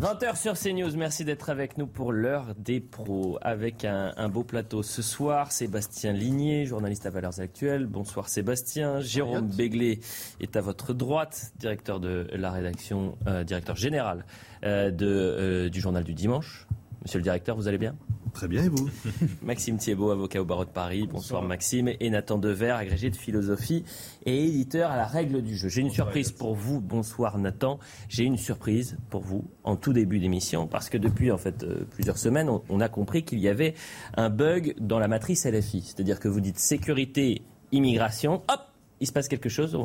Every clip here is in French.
20h sur CNews, merci d'être avec nous pour l'heure des pros avec un, un, beau plateau ce soir. Sébastien Ligné, journaliste à Valeurs Actuelles. Bonsoir Sébastien. Jérôme Béglé est à votre droite, directeur de la rédaction, euh, directeur général euh, de, euh, du journal du dimanche. Monsieur le directeur, vous allez bien? Très bien, et vous Maxime Thiebaud, avocat au barreau de Paris. Bonsoir, Maxime. Et Nathan Dever, agrégé de philosophie et éditeur à la règle du jeu. J'ai une surprise pour vous. Bonsoir, Nathan. J'ai une surprise pour vous en tout début d'émission parce que depuis en fait euh, plusieurs semaines, on, on a compris qu'il y avait un bug dans la matrice LFI. C'est-à-dire que vous dites sécurité, immigration, hop, il se passe quelque chose.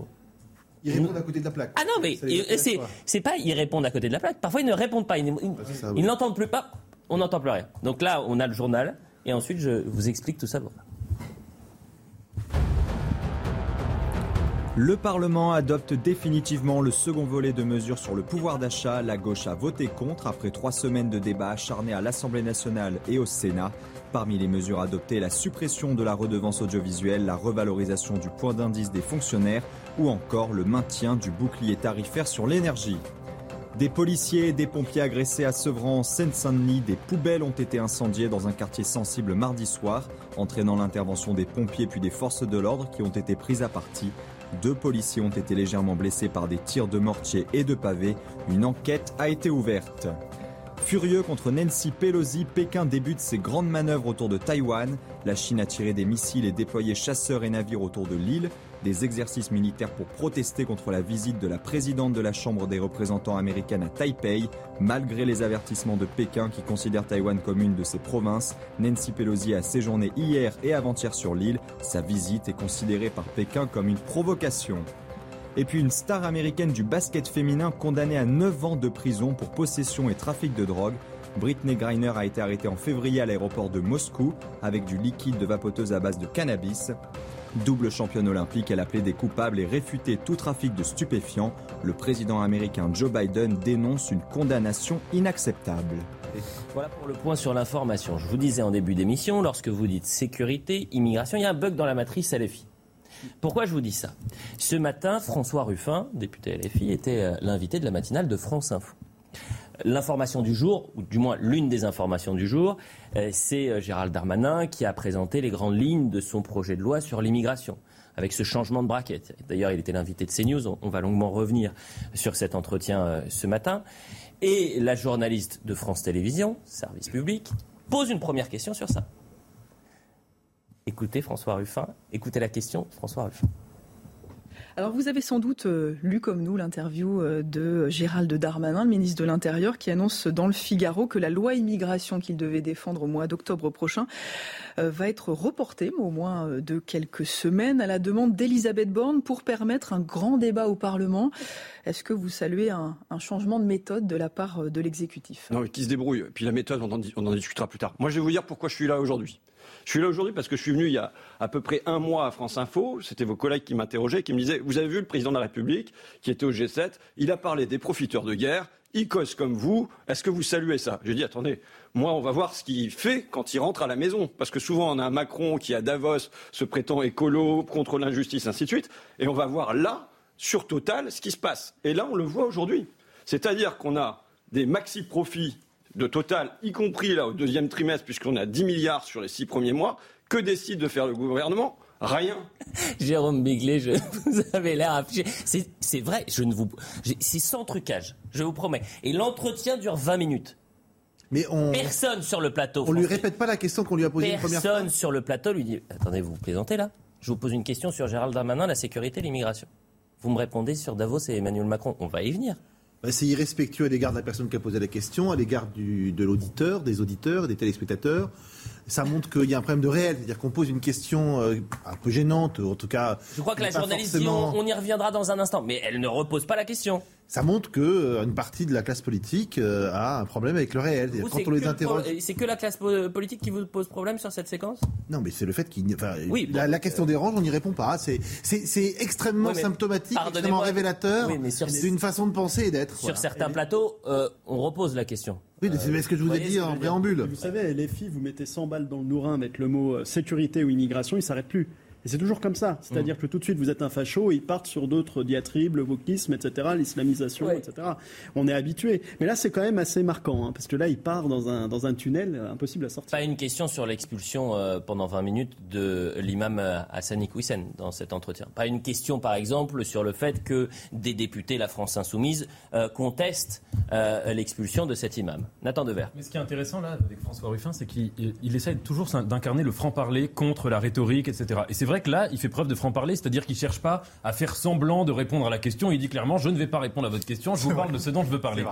Ils répondent à côté de la plaque. Ah non, mais c'est pas ils répondent à côté de la plaque. Parfois, ils ne répondent pas. Ils, Ah, ils n'entendent plus pas. On n'entend plus rien. Donc là, on a le journal. Et ensuite, je vous explique tout ça. Le Parlement adopte définitivement le second volet de mesures sur le pouvoir d'achat. La gauche a voté contre après trois semaines de débats acharnés à l'Assemblée nationale et au Sénat. Parmi les mesures adoptées, la suppression de la redevance audiovisuelle, la revalorisation du point d'indice des fonctionnaires ou encore le maintien du bouclier tarifaire sur l'énergie. Des policiers et des pompiers agressés à Sevran, en Seine-Saint-Denis, des poubelles ont été incendiées dans un quartier sensible mardi soir, entraînant l'intervention des pompiers puis des forces de l'ordre qui ont été prises à partie. Deux policiers ont été légèrement blessés par des tirs de mortier et de pavés. Une enquête a été ouverte. Furieux contre Nancy Pelosi, Pékin débute ses grandes manœuvres autour de Taïwan. La Chine a tiré des missiles et déployé chasseurs et navires autour de l'île. Des exercices militaires pour protester contre la visite de la présidente de la Chambre des représentants américaine à Taipei. Malgré les avertissements de Pékin qui considère Taïwan comme une de ses provinces, Nancy Pelosi a séjourné hier et avant-hier sur l'île. Sa visite est considérée par Pékin comme une provocation. Et puis une star américaine du basket féminin condamnée à 9 ans de prison pour possession et trafic de drogue. Britney Griner a été arrêtée en février à l'aéroport de Moscou avec du liquide de vapoteuse à base de cannabis. Double championne olympique, elle a plaidé coupable et réfuté tout trafic de stupéfiants. Le président américain Joe Biden dénonce une condamnation inacceptable. Voilà pour le point sur l'information. Je vous disais en début d'émission, lorsque vous dites sécurité, immigration, il y a un bug dans la matrice LFI. Pourquoi je vous dis ça? Ce matin, François Ruffin, député LFI, était euh, l'invité de la matinale de France Info. L'information du jour, ou du moins l'une des informations du jour, euh, c'est euh, Gérald Darmanin qui a présenté les grandes lignes de son projet de loi sur l'immigration avec ce changement de braquette. D'ailleurs, il était l'invité de CNews. On, va longuement revenir sur cet entretien euh, ce matin. Et la journaliste de France Télévisions, service public, pose une première question sur ça. Écoutez François Ruffin, écoutez la question François Ruffin. Alors vous avez sans doute euh, lu comme nous l'interview euh, de Gérald Darmanin, le ministre de l'Intérieur, qui annonce dans le Figaro que la loi immigration qu'il devait défendre au mois d'octobre prochain euh, va être reportée, au moins de quelques semaines, à la demande d'Elisabeth Borne pour permettre un grand débat au Parlement. Est-ce que vous saluez un, changement de méthode de la part de l'exécutif? Non, mais qui se débrouille. Puis la méthode, on en discutera plus tard. Moi, je vais vous dire pourquoi je suis là aujourd'hui. Je suis là aujourd'hui parce que je suis venu il y a à peu près un mois à France Info. C'était vos collègues qui m'interrogeaient, qui me disaient Vous avez vu le président de la République qui était au G7 Il a parlé des profiteurs de guerre. Cause comme vous. Est-ce que vous saluez ça? J'ai dit Attendez, moi, on va voir ce qu'il fait quand il rentre à la maison. Parce que souvent, on a un Macron qui, à Davos, se prétend écolo, contre l'injustice, ainsi de suite. Et on va voir là, sur Total, ce qui se passe. Et là, on le voit aujourd'hui. C'est-à-dire qu'on a des maxi-profits de Total, y compris là au deuxième trimestre, puisqu'on a 10 milliards sur les six premiers mois. Que décide de faire le gouvernement? Rien. Jérôme je, vous avez l'air affiché. C'est, vrai, je ne vous, c'est sans trucage, je vous promets. Et l'entretien dure 20 minutes. Mais on, Personne sur le plateau. on lui François. répète pas la question qu'on lui a posée une première fois. Personne sur le plateau lui dit Attendez, vous vous plaisantez là? Je vous pose une question sur Gérald Darmanin, la sécurité, l'immigration. Vous me répondez sur Davos et Emmanuel Macron. On va y venir. Bah, c'est irrespectueux à l'égard de la personne qui a posé la question, à l'égard de l'auditeur, des auditeurs, des téléspectateurs. Ça montre qu'il y a un problème de réel, c'est-à-dire qu'on pose une question euh, un peu gênante, en tout cas. Je crois que la journaliste dit on y reviendra dans un instant, mais elle ne repose pas la question ça montre qu'une euh, partie de la classe politique euh, a un problème avec le réel. Quand on les interroge, c'est que la classe politique qui vous pose problème sur cette séquence? Non, mais c'est le fait qu'il, oui, la, question dérange, on n'y répond pas. C'est c'est extrêmement symptomatique, extrêmement révélateur d'une façon de penser et d'être. Sur certains plateaux, euh, on repose la question. Oui, c'est ce que je vous ai dit en préambule. Vous savez, les filles, vous mettez 100 balles dans le nourrin, mettre le mot sécurité ou immigration, il s'arrête plus. Et c'est toujours comme ça. C'est-à-dire mmh. que tout de suite, vous êtes un facho et ils partent sur d'autres diatribes, le wokisme, etc., l'islamisation, etc. On est habitué. Mais là, c'est quand même assez marquant, hein, parce que là, il part dans un, dans un tunnel impossible à sortir. Pas une question sur l'expulsion euh, pendant 20 minutes de l'imam euh, Hassani Kouissen dans cet entretien. Pas une question, par exemple, sur le fait que des députés, la France Insoumise, euh, contestent l'expulsion de cet imam. Nathan Dever. Mais ce qui est intéressant, là, avec François Ruffin, c'est qu'il essaie toujours d'incarner le franc-parler contre la rhétorique, etc. Et c'est vrai que là, il fait preuve de franc-parler, c'est-à-dire qu'il ne cherche pas à faire semblant de répondre à la question. Il dit clairement, je ne vais pas répondre à votre question, je vous parle de ce dont je veux parler.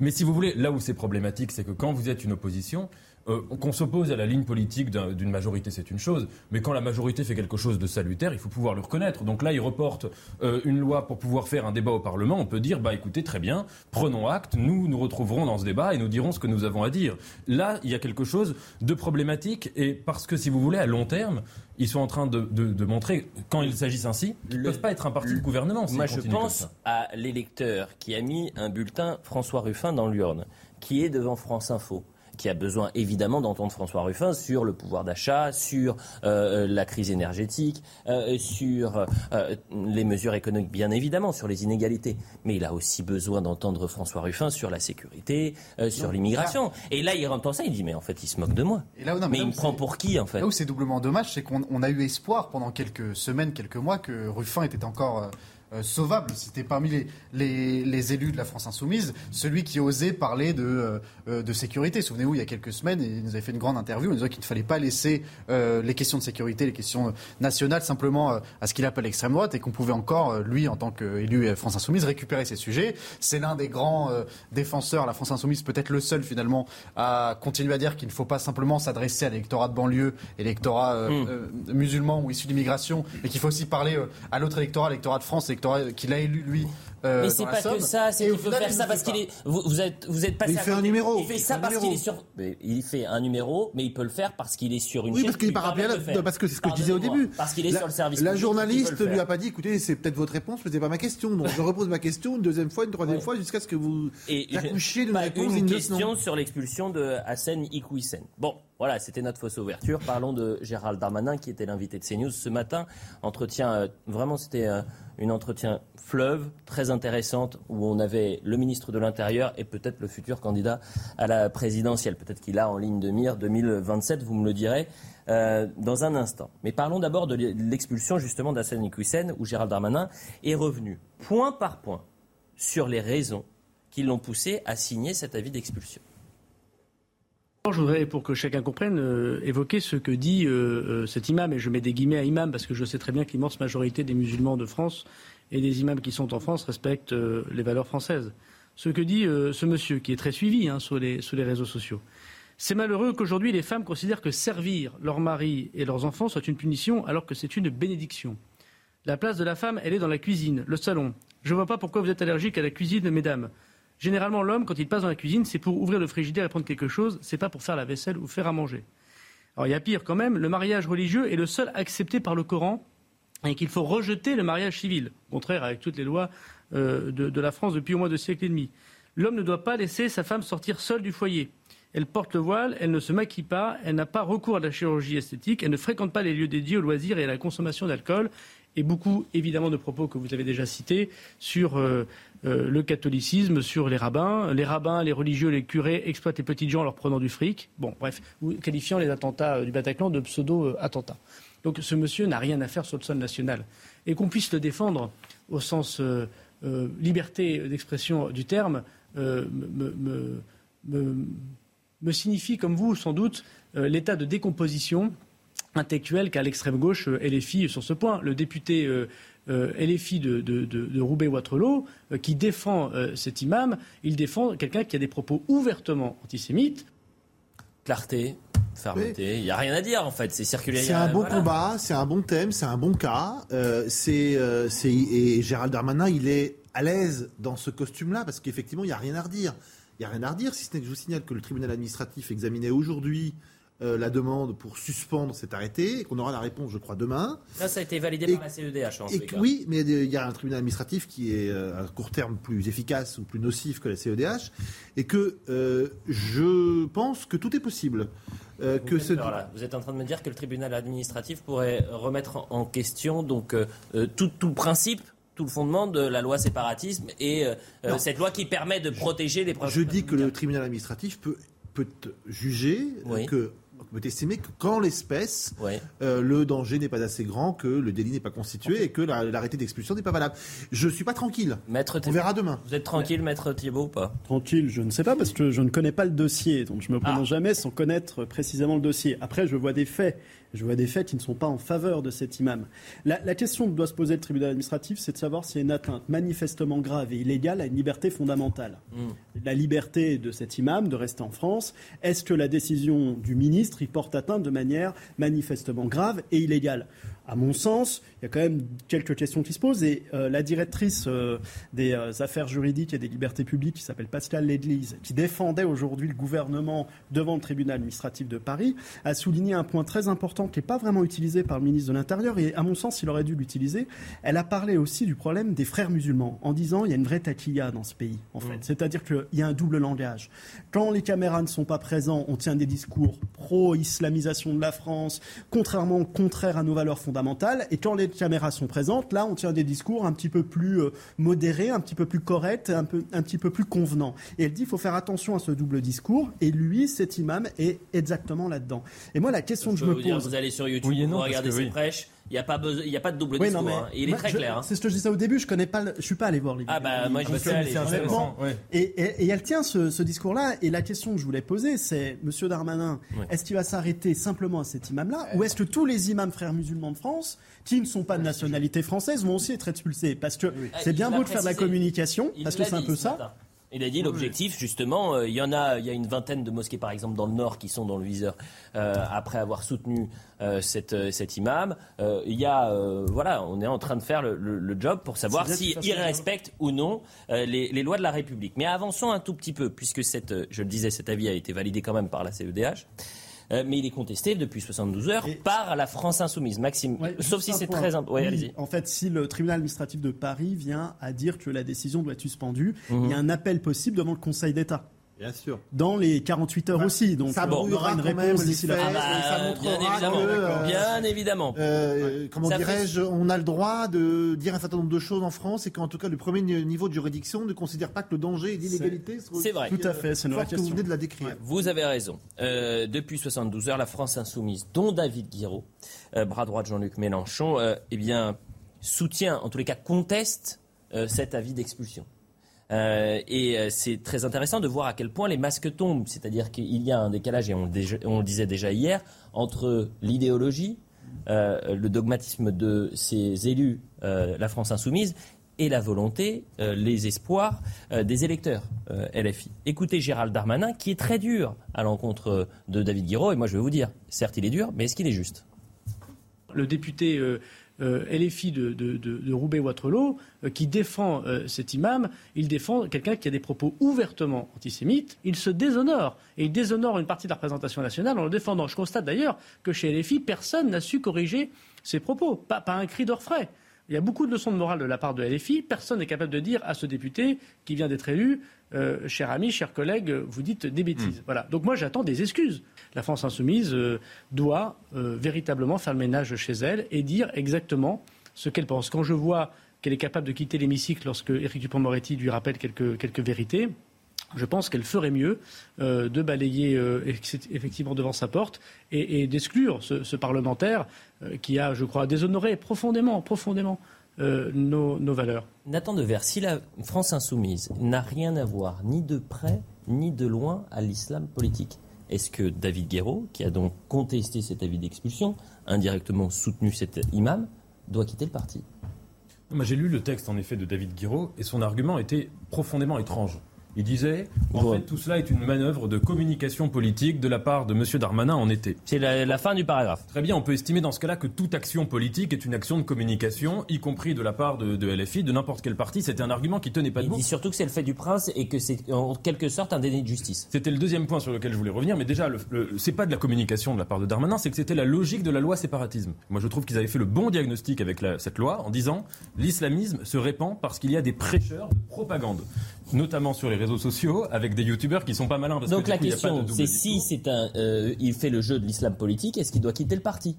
Mais si vous voulez, là où c'est problématique, c'est que quand vous êtes une opposition, euh, qu'on s'oppose à la ligne politique d'une majorité, c'est une chose, mais quand la majorité fait quelque chose de salutaire, il faut pouvoir le reconnaître. Donc là, il reporte euh, une loi pour pouvoir faire un débat au Parlement. On peut dire, bah écoutez, très bien, prenons acte, nous nous retrouverons dans ce débat et nous dirons ce que nous avons à dire. Là, il y a quelque chose de problématique et parce que si vous voulez, à long terme, ils sont en train de, montrer, quand il s'agissent ainsi, qu'ils ne peuvent pas être un parti de gouvernement. Moi, je pense à l'électeur qui a mis un bulletin François Ruffin dans l'urne, qui est devant France Info qui a besoin évidemment d'entendre François Ruffin sur le pouvoir d'achat, sur euh, la crise énergétique, euh, sur euh, les mesures économiques, bien évidemment, sur les inégalités. Mais il a aussi besoin d'entendre François Ruffin sur la sécurité, sur l'immigration. Et là, il entend ça, il dit mais en fait, il se moque de moi. mais, il me prend pour qui en fait? Là où c'est doublement dommage, c'est qu'on a eu espoir pendant quelques semaines, quelques mois que Ruffin était encore euh, sauvable. C'était parmi les, les, élus de la France insoumise celui qui osait parler de, euh, de sécurité. Souvenez-vous, il y a quelques semaines, il nous avait fait une grande interview en disant qu'il ne fallait pas laisser euh, les questions de sécurité, les questions nationales simplement à ce qu'il appelle l'extrême droite et qu'on pouvait encore, lui, en tant qu'élu France insoumise, récupérer ces sujets. C'est l'un des grands défenseurs, la France insoumise, peut-être le seul finalement, à continuer à dire qu'il ne faut pas simplement s'adresser à l'électorat de banlieue et l'électorat mmh. musulman ou issu d'immigration, mais qu'il faut aussi parler à l'autre électorat, l'électorat de France, qu'il a élu lui. Euh, mais c'est pas que ça, c'est qu'il faut faire ça parce qu'il est. Vous, êtes, vous êtes passé. Il fait un numéro. Il fait ça parce qu'il est sur. il fait un numéro, mais il peut le faire parce qu'il est sur une. Oui, parce qu'il est pas parce que c'est ce que je disais au début. Parce qu'il est sur le service. La journaliste lui a pas dit, écoutez, c'est peut-être votre réponse, mais c'est pas ma question. Donc je repose ma question une deuxième fois, une troisième fois, jusqu'à ce que vous accouchiez de réponse. Une question sur l'expulsion de Hassan Iqwisen. Bon. Voilà, c'était notre fausse ouverture. Parlons de Gérald Darmanin, qui était l'invité de CNews ce matin. Entretien, euh, vraiment, c'était euh, une entretien fleuve, très intéressante, où on avait le ministre de l'Intérieur et peut-être le futur candidat à la présidentielle. Peut-être qu'il a en ligne de mire 2027, vous me le direz euh, dans un instant. Mais parlons d'abord de l'expulsion justement d'Assane Iqwisen, où Gérald Darmanin est revenu point par point sur les raisons qui l'ont poussé à signer cet avis d'expulsion. Je voudrais, pour que chacun comprenne, euh, évoquer ce que dit euh, euh, cet imam, et je mets des guillemets à imam parce que je sais très bien que l'immense majorité des musulmans de France et des imams qui sont en France respectent les valeurs françaises. Ce que dit ce monsieur, qui est très suivi hein, sur, les, réseaux sociaux. C'est malheureux qu'aujourd'hui les femmes considèrent que servir leurs maris et leurs enfants soit une punition alors que c'est une bénédiction. La place de la femme, elle est dans la cuisine, le salon. Je ne vois pas pourquoi vous êtes allergique à la cuisine, mesdames. Généralement, l'homme, quand il passe dans la cuisine, c'est pour ouvrir le frigidaire et prendre quelque chose, c'est pas pour faire la vaisselle ou faire à manger. Alors il y a pire quand même, le mariage religieux est le seul accepté par le Coran et qu'il faut rejeter le mariage civil, contraire avec toutes les lois euh, de, la France depuis au moins deux siècles et demi. L'homme ne doit pas laisser sa femme sortir seule du foyer. Elle porte le voile, elle ne se maquille pas, elle n'a pas recours à la chirurgie esthétique, elle ne fréquente pas les lieux dédiés aux loisirs et à la consommation d'alcool, et beaucoup évidemment de propos que vous avez déjà cités sur euh, euh, le catholicisme, sur les rabbins. Les rabbins, les religieux, les curés exploitent les petites gens en leur prenant du fric. Bon, bref, qualifiant les attentats euh, du Bataclan de pseudo-attentats. Donc ce monsieur n'a rien à faire sur le sol national. Et qu'on puisse le défendre au sens liberté d'expression du terme me, signifie, comme vous sans doute, l'état de décomposition intellectuelle qu'a l'extrême gauche et les filles sur ce point. Le député LFI de, de, de, de Roubaix-Waterloo, qui défend cet imam, il défend quelqu'un qui a des propos ouvertement antisémites. Clarté, fermeté, il n'y a rien à dire en fait, c'est circulaire. C'est un bon combat, c'est un bon thème, c'est un bon cas. c'est, et Gérald Darmanin, il est à l'aise dans ce costume-là parce qu'effectivement, il n'y a rien à redire. Il n'y a rien à redire, si ce n'est que je vous signale que le tribunal administratif examinait aujourd'hui euh, la demande pour suspendre cet arrêté et qu'on aura la réponse, je crois, demain. Là, ça a été validé par la CEDH. En et oui, mais il y a un tribunal administratif qui est euh, à court terme plus efficace ou plus nocif que la CEDH et que euh, je pense que tout est possible. Vous, que ce... Vous êtes en train de me dire que le tribunal administratif pourrait remettre en question donc tout, tout principe tout le fondement de la loi séparatisme et euh, cette loi qui permet de protéger les Je dis que le tribunal administratif peut, peut juger que peut estimer que quand l'espèce, euh, le danger n'est pas assez grand, que le délit n'est pas constitué et que l'arrêté d'expulsion n'est pas valable. Je ne suis pas tranquille. Maître On verra demain. Vous êtes tranquille, maître Thiebaud, ou pas? Tranquille, je ne sais pas parce que je ne connais pas le dossier, donc je me prononce ah. jamais sans connaître précisément le dossier. Après, je vois des faits. Je vois des faits qui ne sont pas en faveur de cet imam. La, question que doit se poser le tribunal administratif, c'est de savoir s'il y a une atteinte manifestement grave et illégale à une liberté fondamentale. Hmm. La liberté de cet imam de rester en France, est-ce que la décision du ministre y porte atteinte de manière manifestement grave et illégale? À mon sens, il y a quand même quelques questions qui se posent. Et euh, la directrice euh, des euh, affaires juridiques et des libertés publiques, qui s'appelle Pascal Ledlise, qui défendait aujourd'hui le gouvernement devant le tribunal administratif de Paris, a souligné un point très important qui n'est pas vraiment utilisé par le ministre de l'Intérieur. Et à mon sens, il aurait dû l'utiliser. Elle a parlé aussi du problème des frères musulmans, en disant il y a une vraie taquilla dans ce pays, en fait. Mmh. C'est-à-dire qu'il y a un double langage. Quand les caméras ne sont pas présents, on tient des discours pro-islamisation de la France, contrairement, contraire à nos valeurs fondamentales et quand les caméras sont présentes, là, on tient des discours un petit peu plus euh, modérés, un petit peu plus corrects, un, peu, un petit peu plus convenants. Et elle dit, il faut faire attention à ce double discours. Et lui, cet imam, est exactement là-dedans. Et moi, la question que je, me pose... vous allez sur YouTube, vous regardez ses prêches, il n'y a, pas il y a pas de double discours. Hein. Il est très clair. Hein. C'est ce que je disais au début. Je connais pas. je suis pas allé voir les. Ah bah moi j'y suis allé. Et, et, et, elle tient ce, ce discours-là. Et la question que je voulais poser, c'est Monsieur Darmanin, est-ce qu'il va s'arrêter simplement à cet imam-là, ou est-ce que tous les imams frères musulmans de France, qui ne sont pas de nationalité française, vont aussi être expulsés? Parce que c'est bien beau de faire de la communication, parce que c'est un peu ça. Il a dit l'objectif, justement, euh, il y en a, il y a une vingtaine de mosquées, par exemple, dans le Nord, qui sont dans le viseur euh, après avoir soutenu euh, cette, cet imam. il y a, voilà, on est en train de faire le, job pour savoir s'il respecte ou non les, les, lois de la République. Mais avançons un tout petit peu, puisque cette, je le disais, cet avis a été validé quand même par la CEDH. Euh, mais il est contesté depuis 72 heures par la France insoumise. Maxime, sauf si c'est très important. en fait, si le tribunal administratif de Paris vient à dire que la décision doit être suspendue, il y a mhm. un appel possible devant le Conseil d'État. Bien sûr. Dans les 48 heures bah, aussi. Donc, ça brouillera une réponse d'ici la ça montrera bien évidemment. Que, euh, bien évidemment. Euh, comment dirais-je On a le droit de dire un certain nombre de choses en France et qu'en tout cas, le premier niveau de juridiction ne considère pas que le danger et l'inégalité C'est vrai. Tout à fait. C'est une question. vous venez de la décrire. Vous avez raison. Euh, depuis 72 heures, la France insoumise, dont David Guiraud, euh, bras droit de Jean-Luc Mélenchon, eh bien, soutient, en tous les cas, conteste cet avis d'expulsion. Euh, et euh, c'est très intéressant de voir à quel point les masques tombent. C'est-à-dire qu'il y a un décalage, et on, le disait déjà hier, entre l'idéologie, euh, le dogmatisme de ces élus, la France insoumise, et la volonté, les espoirs des électeurs LFI. Écoutez Gérald Darmanin, qui est très dur à l'encontre de David Guiraud, et moi je vais vous dire, certes il est dur, mais est-ce qu'il est juste? Le député LFI de, de, de, Roubaix-Waterloo, euh, qui défend euh, cet imam, il défend quelqu'un qui a des propos ouvertement antisémites, il se déshonore. Et il déshonore une partie de la représentation nationale en le défendant. Je constate d'ailleurs que chez LFI, personne n'a su corriger ses propos, pas, pas un cri d'orfraie. Il y a beaucoup de leçons de morale de la part de LFI. Personne n'est capable de dire à ce député qui vient d'être élu, euh, cher ami, cher collègue, vous dites des bêtises. Hmm. Voilà. Donc moi, j'attends des excuses. La France insoumise euh, doit euh, véritablement faire le ménage chez elle et dire exactement ce qu'elle pense. Quand je vois qu'elle est capable de quitter l'hémicycle lorsque Éric Dupond-Moretti lui rappelle quelques, vérités, je pense qu'elle ferait mieux euh, de balayer effectivement devant sa porte et, d'exclure ce, parlementaire qui a, je crois, déshonoré profondément, profondément nos, nos, valeurs. Nathan Devers, si la France insoumise n'a rien à voir ni de près ni de loin à l'islam politique, est-ce que David Guéraud, qui a donc contesté cet avis d'expulsion, indirectement soutenu cet imam, doit quitter le parti? J'ai lu le texte en effet de David Guiraud et son argument était profondément étrange. Il disait, en fait, tout cela est une manœuvre de communication politique de la part de M. Darmanin en été. C'est la, fin du paragraphe. Très bien, on peut estimer dans ce cas-là que toute action politique est une action de communication, y compris de la part de, LFI, de n'importe quel parti. C'était un argument qui tenait pas de Il dit surtout que c'est le fait du prince et que c'est en quelque sorte un déni de justice. C'était le deuxième point sur lequel je voulais revenir, mais déjà, c'est pas de la communication de la part de Darmanin, c'est que c'était la logique de la loi séparatisme. Moi, je trouve qu'ils avaient fait le bon diagnostic avec cette loi en disant l'islamisme se répand parce qu'il y a des prêcheurs de propagande, notamment sur les réseaux sociaux, avec des youtubeurs qui sont pas malins. Parce Donc que, la question, c'est si c'est un, euh, il fait le jeu de l'islam politique, est-ce qu'il doit quitter le parti?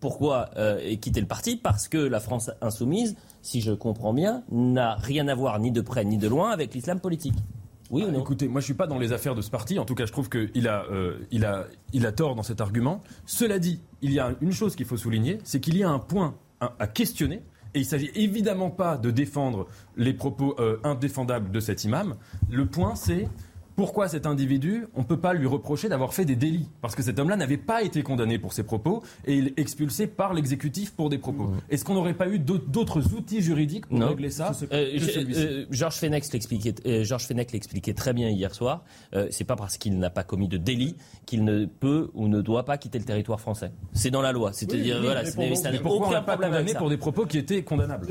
Pourquoi euh, quitter le parti? Parce que la France insoumise, si je comprends bien, n'a rien à voir ni de près ni de loin avec l'islam politique. Oui ou ah, non? Écoutez, moi je suis pas dans les affaires de ce parti. En tout cas, je trouve qu'il a, euh, il a, il a tort dans cet argument. Cela dit, il y a une chose qu'il faut souligner, c'est qu'il y a un point à questionner et il ne s'agit évidemment pas de défendre les propos euh, indéfendables de cet imam. Le point, c'est pourquoi cet individu, on ne peut pas lui reprocher d'avoir fait des délits? Parce que cet homme-là n'avait pas été condamné pour ses propos et il est expulsé par l'exécutif pour des propos. Est-ce qu'on n'aurait pas eu d'autres outils juridiques pour régler ça euh, euh, Georges Fenech l'expliquait très bien hier soir. Euh, c'est pas parce qu'il n'a pas commis de délit qu'il ne peut ou ne doit pas quitter le territoire français. C'est dans la loi. C'est-à-dire, voilà, c'est pourquoi on l'a pas condamné pour des propos qui étaient condamnables?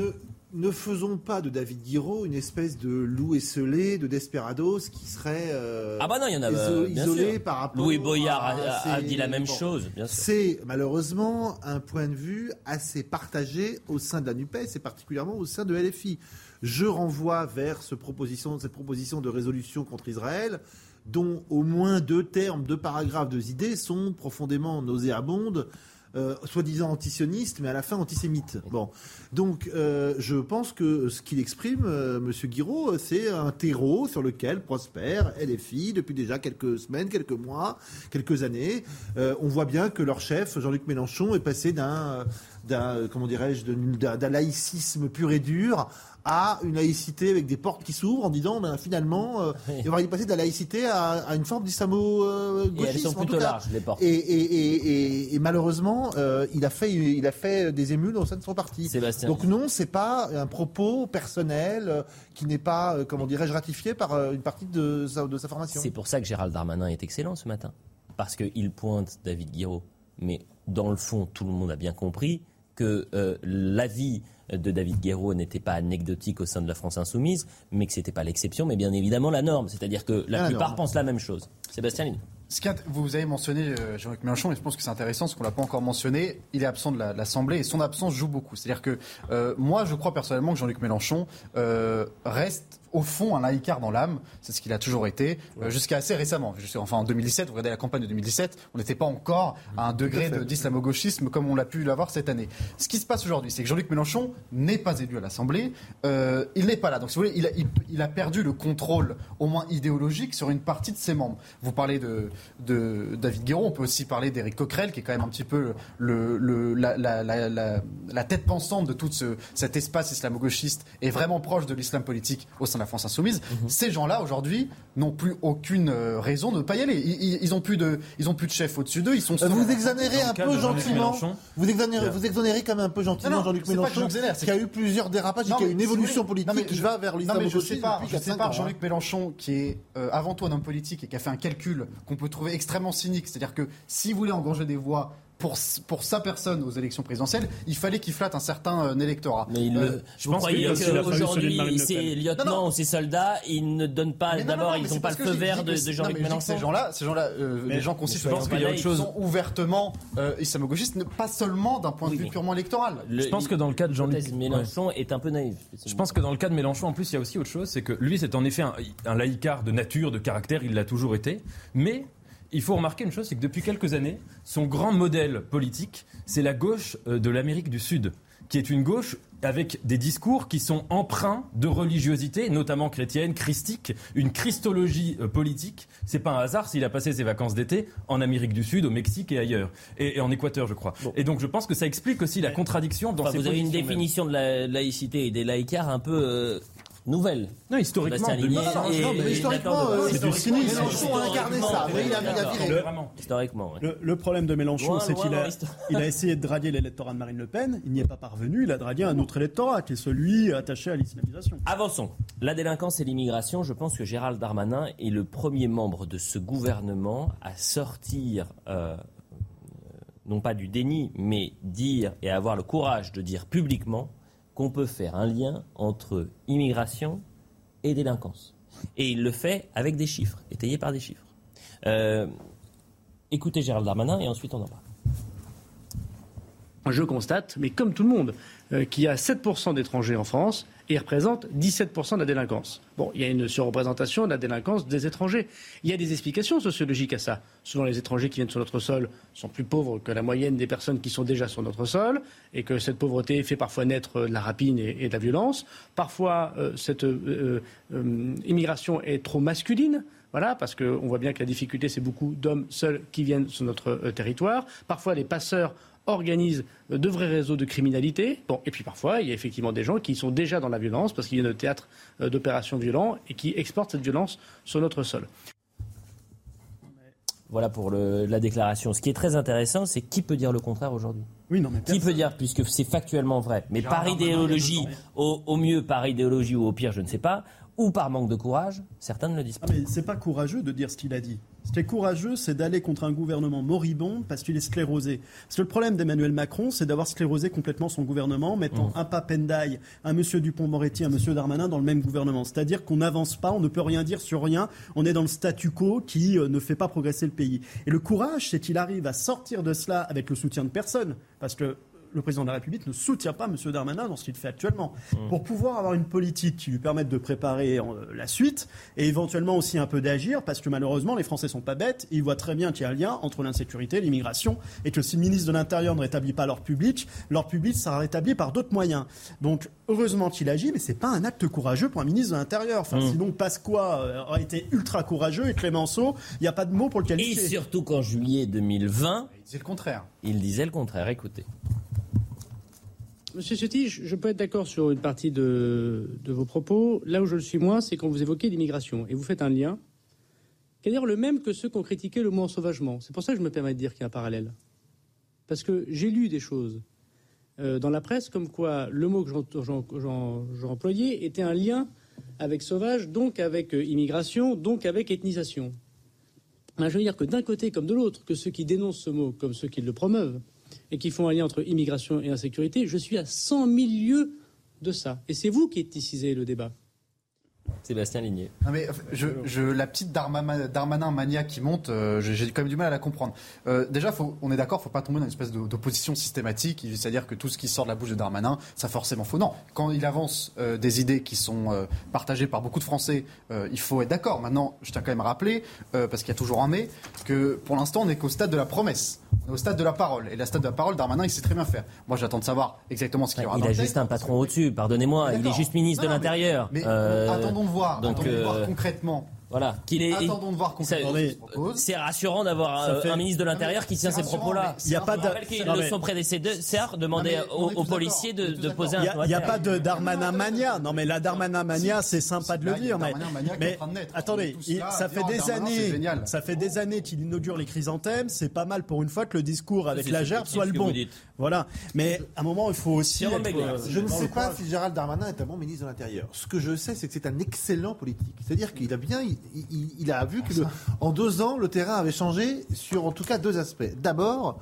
Ne faisons pas de David Guiraud une espèce de loup esselé, de desperados qui serait euh, ah bah non, il y en a euh, isolé par rapport. Louis Boyard a, dit la même chose. C'est malheureusement un point de vue assez partagé au sein de la Nupes et particulièrement au sein de LFI. Je renvoie vers ce proposition, cette proposition de résolution contre Israël dont au moins deux termes, deux paragraphes, deux idées sont profondément nauséabondes euh, soi-disant antisioniste, mais à la fin antisémite. Bon, donc euh, je pense que ce qu'il exprime, euh, Monsieur Guiraud, c'est un terreau sur lequel prospèrent LFI depuis déjà quelques semaines, quelques mois, quelques années. on voit bien que leur chef, Jean-Luc Mélenchon, est passé d'un d'un comment dirais-je d'un laïcisme pur et dur à une laïcité avec des portes qui s'ouvrent en disant ben, finalement euh, il va y passer de la laïcité à, une forme d'islamo-gauchisme. Elles sont plutôt larges les portes. Et, malheureusement euh, il a fait il a fait des émules au sein de son parti. Sébastien. Donc non c'est pas un propos personnel euh, qui n'est pas comment dirais-je ratifié par une partie de sa, de sa formation. C'est pour ça que Gérald Darmanin est excellent ce matin parce qu'il pointe David Guiraud, mais dans le fond tout le monde a bien compris que l'avis de David Guéraud n'était pas anecdotique au sein de la France insoumise, mais que ce n'était pas l'exception, mais bien évidemment la norme. C'est-à-dire que la plupart pensent la même chose. Sébastien Lino. Vous avez mentionné euh, Jean-Luc Mélenchon, et je pense que c'est intéressant, ce qu'on l'a pas encore mentionné. Il est absent de l'Assemblée et son absence joue beaucoup. C'est-à-dire que euh, moi, je crois personnellement que Jean-Luc Mélenchon euh, reste au fond un laïcard dans l'âme, c'est ce qu'il a toujours été, euh, jusqu'à assez récemment. Enfin, en 2017, vous regardez la campagne de 2017, on n'était pas encore à un degré d'islamo-gauchisme comme on l'a pu l'avoir cette année. Ce qui se passe aujourd'hui, c'est que Jean-Luc Mélenchon n'est pas élu à l'Assemblée, euh, il n'est pas là. Donc, si vous voulez, il a, il, a, perdu le contrôle, au moins idéologique, sur une partie de ses membres. Vous parlez de, de David Guéraud, on peut aussi parler d'Éric Coquerel, qui est quand même un petit peu le, le, la, la, la, la, tête pensante de tout ce, cet espace islamo-gauchiste et vraiment proche de l'islam politique au sein de la France insoumise, mhm. ces gens-là aujourd'hui n'ont plus aucune euh, raison de ne pas y aller. Ils, n'ont ont plus de, ils ont plus de chef au-dessus d'eux. Ils sont. Euh, vous exonérez un peu gentiment. Vous exonérez, vous exonérez quand même un peu gentiment Jean-Luc Mélenchon, qui a eu plusieurs dérapages, qui a eu une évolution politique qui va vers l'islam Je sépare, je sépare Jean-Luc Mélenchon, qui est euh, avant tout un homme politique et qui a fait un calcul qu'on peut trouver extrêmement cynique, c'est-à-dire que si vous voulez engranger des voix pour, pour sa personne aux élections présidentielles, il fallait qu'il flatte un certain euh, électorat. Mais il euh, je pense qu'aujourd'hui, ses lieutenants ou ses soldats, ils ne donnent pas, d'abord, ils n'ont pas le feu vert de, de Jean-Luc Mélenchon. Ces gens-là, ces gens-là euh, les gens consistent, je pense qu'il y a autre chose. sont ouvertement euh, islamo-gauchistes, pas seulement d'un point de vue purement électoral. je pense que dans le cas de Jean-Luc Mélenchon est un peu naïf. Je pense que dans le cas de Mélenchon, en plus, il y a aussi autre chose, c'est que lui, c'est en effet un laïcard de nature, de caractère, il l'a toujours été, mais il faut remarquer une chose, c'est que depuis quelques années, son grand modèle politique, c'est la gauche euh, de l'Amérique du Sud, qui est une gauche avec des discours qui sont empreints de religiosité, notamment chrétienne, christique, une christologie euh, politique. C'est pas un hasard s'il a passé ses vacances d'été en Amérique du Sud, au Mexique et ailleurs, et, en Équateur, je crois. Et donc, je pense que ça explique aussi la contradiction dans enfin, ces Vous avez une définition de la laïcité et des laïcars un peu euh, nouvelle. Non, historiquement, Sébastien Ligné demi- et- Non, mais et historiquement, Nathan euh, Dever. c'est du cynisme. Mélenchon a incarné ça. Oui, il a, il a viré. Vraiment. Historiquement, oui. Le, le problème de Mélenchon, c'est qu'il a, l'histoire. il a essayé de draguer l'électorat de Marine Le Pen. Il n'y est pas parvenu. Il a dragué un autre électorat, qui est celui attaché à l'islamisation. Avançons. La délinquance et l'immigration, je pense que Gérald Darmanin est le premier membre de ce gouvernement à sortir, euh, non pas du déni, mais dire et avoir le courage de dire publiquement qu'on peut faire un lien entre immigration et délinquance. Et il le fait avec des chiffres, étayés par des chiffres. Euh, écoutez Gérald Darmanin et ensuite on en parle. Je constate, mais comme tout le monde, euh, qu'il y a 7% d'étrangers en France et ils représentent 17% de la délinquance. Bon, il y a une surreprésentation de la délinquance des étrangers. Il y a des explications sociologiques à ça. Souvent, les étrangers qui viennent sur notre sol sont plus pauvres que la moyenne des personnes qui sont déjà sur notre sol et que cette pauvreté fait parfois naître euh, de la rapine et, de la violence. Parfois, euh, cette euh, immigration est trop masculine. Voilà, parce qu'on voit bien que la difficulté, c'est beaucoup d'hommes seuls qui viennent sur notre territoire. Parfois, les passeurs organisent de vrais réseaux de criminalité. Bon, et puis parfois, il y a effectivement des gens qui sont déjà dans la violence parce qu'il y a de théâtre euh, d'opérations violents et qui exportent cette violence sur notre sol. Voilà pour le- la déclaration. Ce qui est très intéressant, c'est qui peut dire le contraire aujourd'hui? Oui, non, mais Qui peut dire, puisque c'est factuellement vrai, mais par idéologie, au, au mieux par idéologie ou au pire, je ne sais pas, ou par manque de courage, certains ne le disent Ah, pas. mais c'est pas courageux de dire ce qu'il a dit. Ce qui est courageux, c'est d'aller contre un gouvernement moribond parce qu'il est sclérosé. Parce que le problème d'Emmanuel Macron, c'est d'avoir sclérosé complètement son gouvernement, mettant un Papendaï, un monsieur Dupont-Moretti, un monsieur Darmanin dans le même gouvernement. C'est-à-dire qu'on n'avance pas, on ne peut rien dire sur rien, on est dans le statu quo qui euh, ne fait pas progresser le pays. Et le courage, c'est qu'il arrive à sortir de cela avec le soutien de personne. Parce que le président de la République ne soutient pas M. Darmanin dans ce qu'il fait actuellement. Pour pouvoir avoir une politique qui lui permette de préparer euh, la suite et éventuellement aussi un peu d'agir, parce que malheureusement, les Français sont pas bêtes, et ils voient très bien qu'il y a un lien entre l'insécurité et l'immigration, et que si le ministre de l'Intérieur ne rétablit pas leur public, leur public sera rétabli par d'autres moyens. Donc, heureusement qu'il agit, mais c'est pas un acte courageux pour un ministre de l'Intérieur. Enfin, sinon, Pasqua euh, aurait été ultra courageux et Clémenceau, il n'y a pas de mot pour le Et qualifier. surtout qu'en juillet 2020, C'est le contraire. il disait le contraire. Écoutez. Monsieur Ciotti, je peux être d'accord sur une partie de, vos propos. Là où je le suis moins, c'est quand vous évoquez l'immigration et vous faites un lien, qui est d'ailleurs le même que ceux qui ont critiqué le mot ensauvagement. C'est pour ça que je me permets de dire qu'il y a un parallèle. Parce que j'ai lu des choses euh, dans la presse comme quoi le mot que j'en- j'employais était un lien avec sauvage, donc avec euh, immigration, donc avec ethnisation. Ben, je veux dire que d'un côté comme de l'autre, que ceux qui dénoncent ce mot comme ceux qui le promeuvent, et qui font un lien entre immigration et insécurité, je suis à 100 000 lieues de ça. Et c'est vous qui éthicisez le débat. Sébastien Ligné. Non mais je, je- la petite Darmanin, Darmanin mania qui monte, euh, j'ai quand même du mal à la comprendre. Euh, déjà, faut, on est d'accord, faut pas tomber dans une espèce d'opposition systématique, c'est-à-dire que tout ce qui sort de la bouche de Darmanin, ça forcément faux. Non, quand il avance euh, des idées qui sont partagées par beaucoup de Français, il faut être d'accord. Maintenant, je tiens quand même à rappeler, parce qu'il y a toujours un mais, que pour l'instant, on n'est qu'au stade de la promesse. On est Au stade de la parole. Et la stade de la parole, Darmanin, il sait très bien faire. Moi, j'attends de savoir exactement ce qu'il y aura Il dans a le juste texte. un patron au-dessus, pardonnez-moi. Il est juste ministre de Non, l'Intérieur. Euh, attendons de voir, donc, attendons de voir euh, concrètement. Voilà. Qu'il est. Attendons de voir ça- concrètement ce qu'il propose. C'est rassurant d'avoir Ça euh, fait- un ministre de l'Intérieur qui tient ces propos-là. Il n'y a pas Je de... son prédécesseur demandait aux, policiers de, poser Il un n'y a, pas de Darmanin mania. Non, mais la Darmanin mania, c'est sympa de le il dire. Mais, attendez, il- ça fait des années, ça fait des années qu'il inaugure les chrysanthèmes. C'est pas mal pour une fois que le discours avec la gerbe soit le bon. Voilà. Mais à un moment, il faut aussi. Euh, Je ne sais pas si Gérald Darmanin est un bon ministre de l'Intérieur. Ce que je sais, c'est que c'est un excellent politique. C'est-à-dire qu'il a bien, il, il- il a vu que le- en deux ans, le terrain avait changé sur en tout cas deux aspects. D'abord,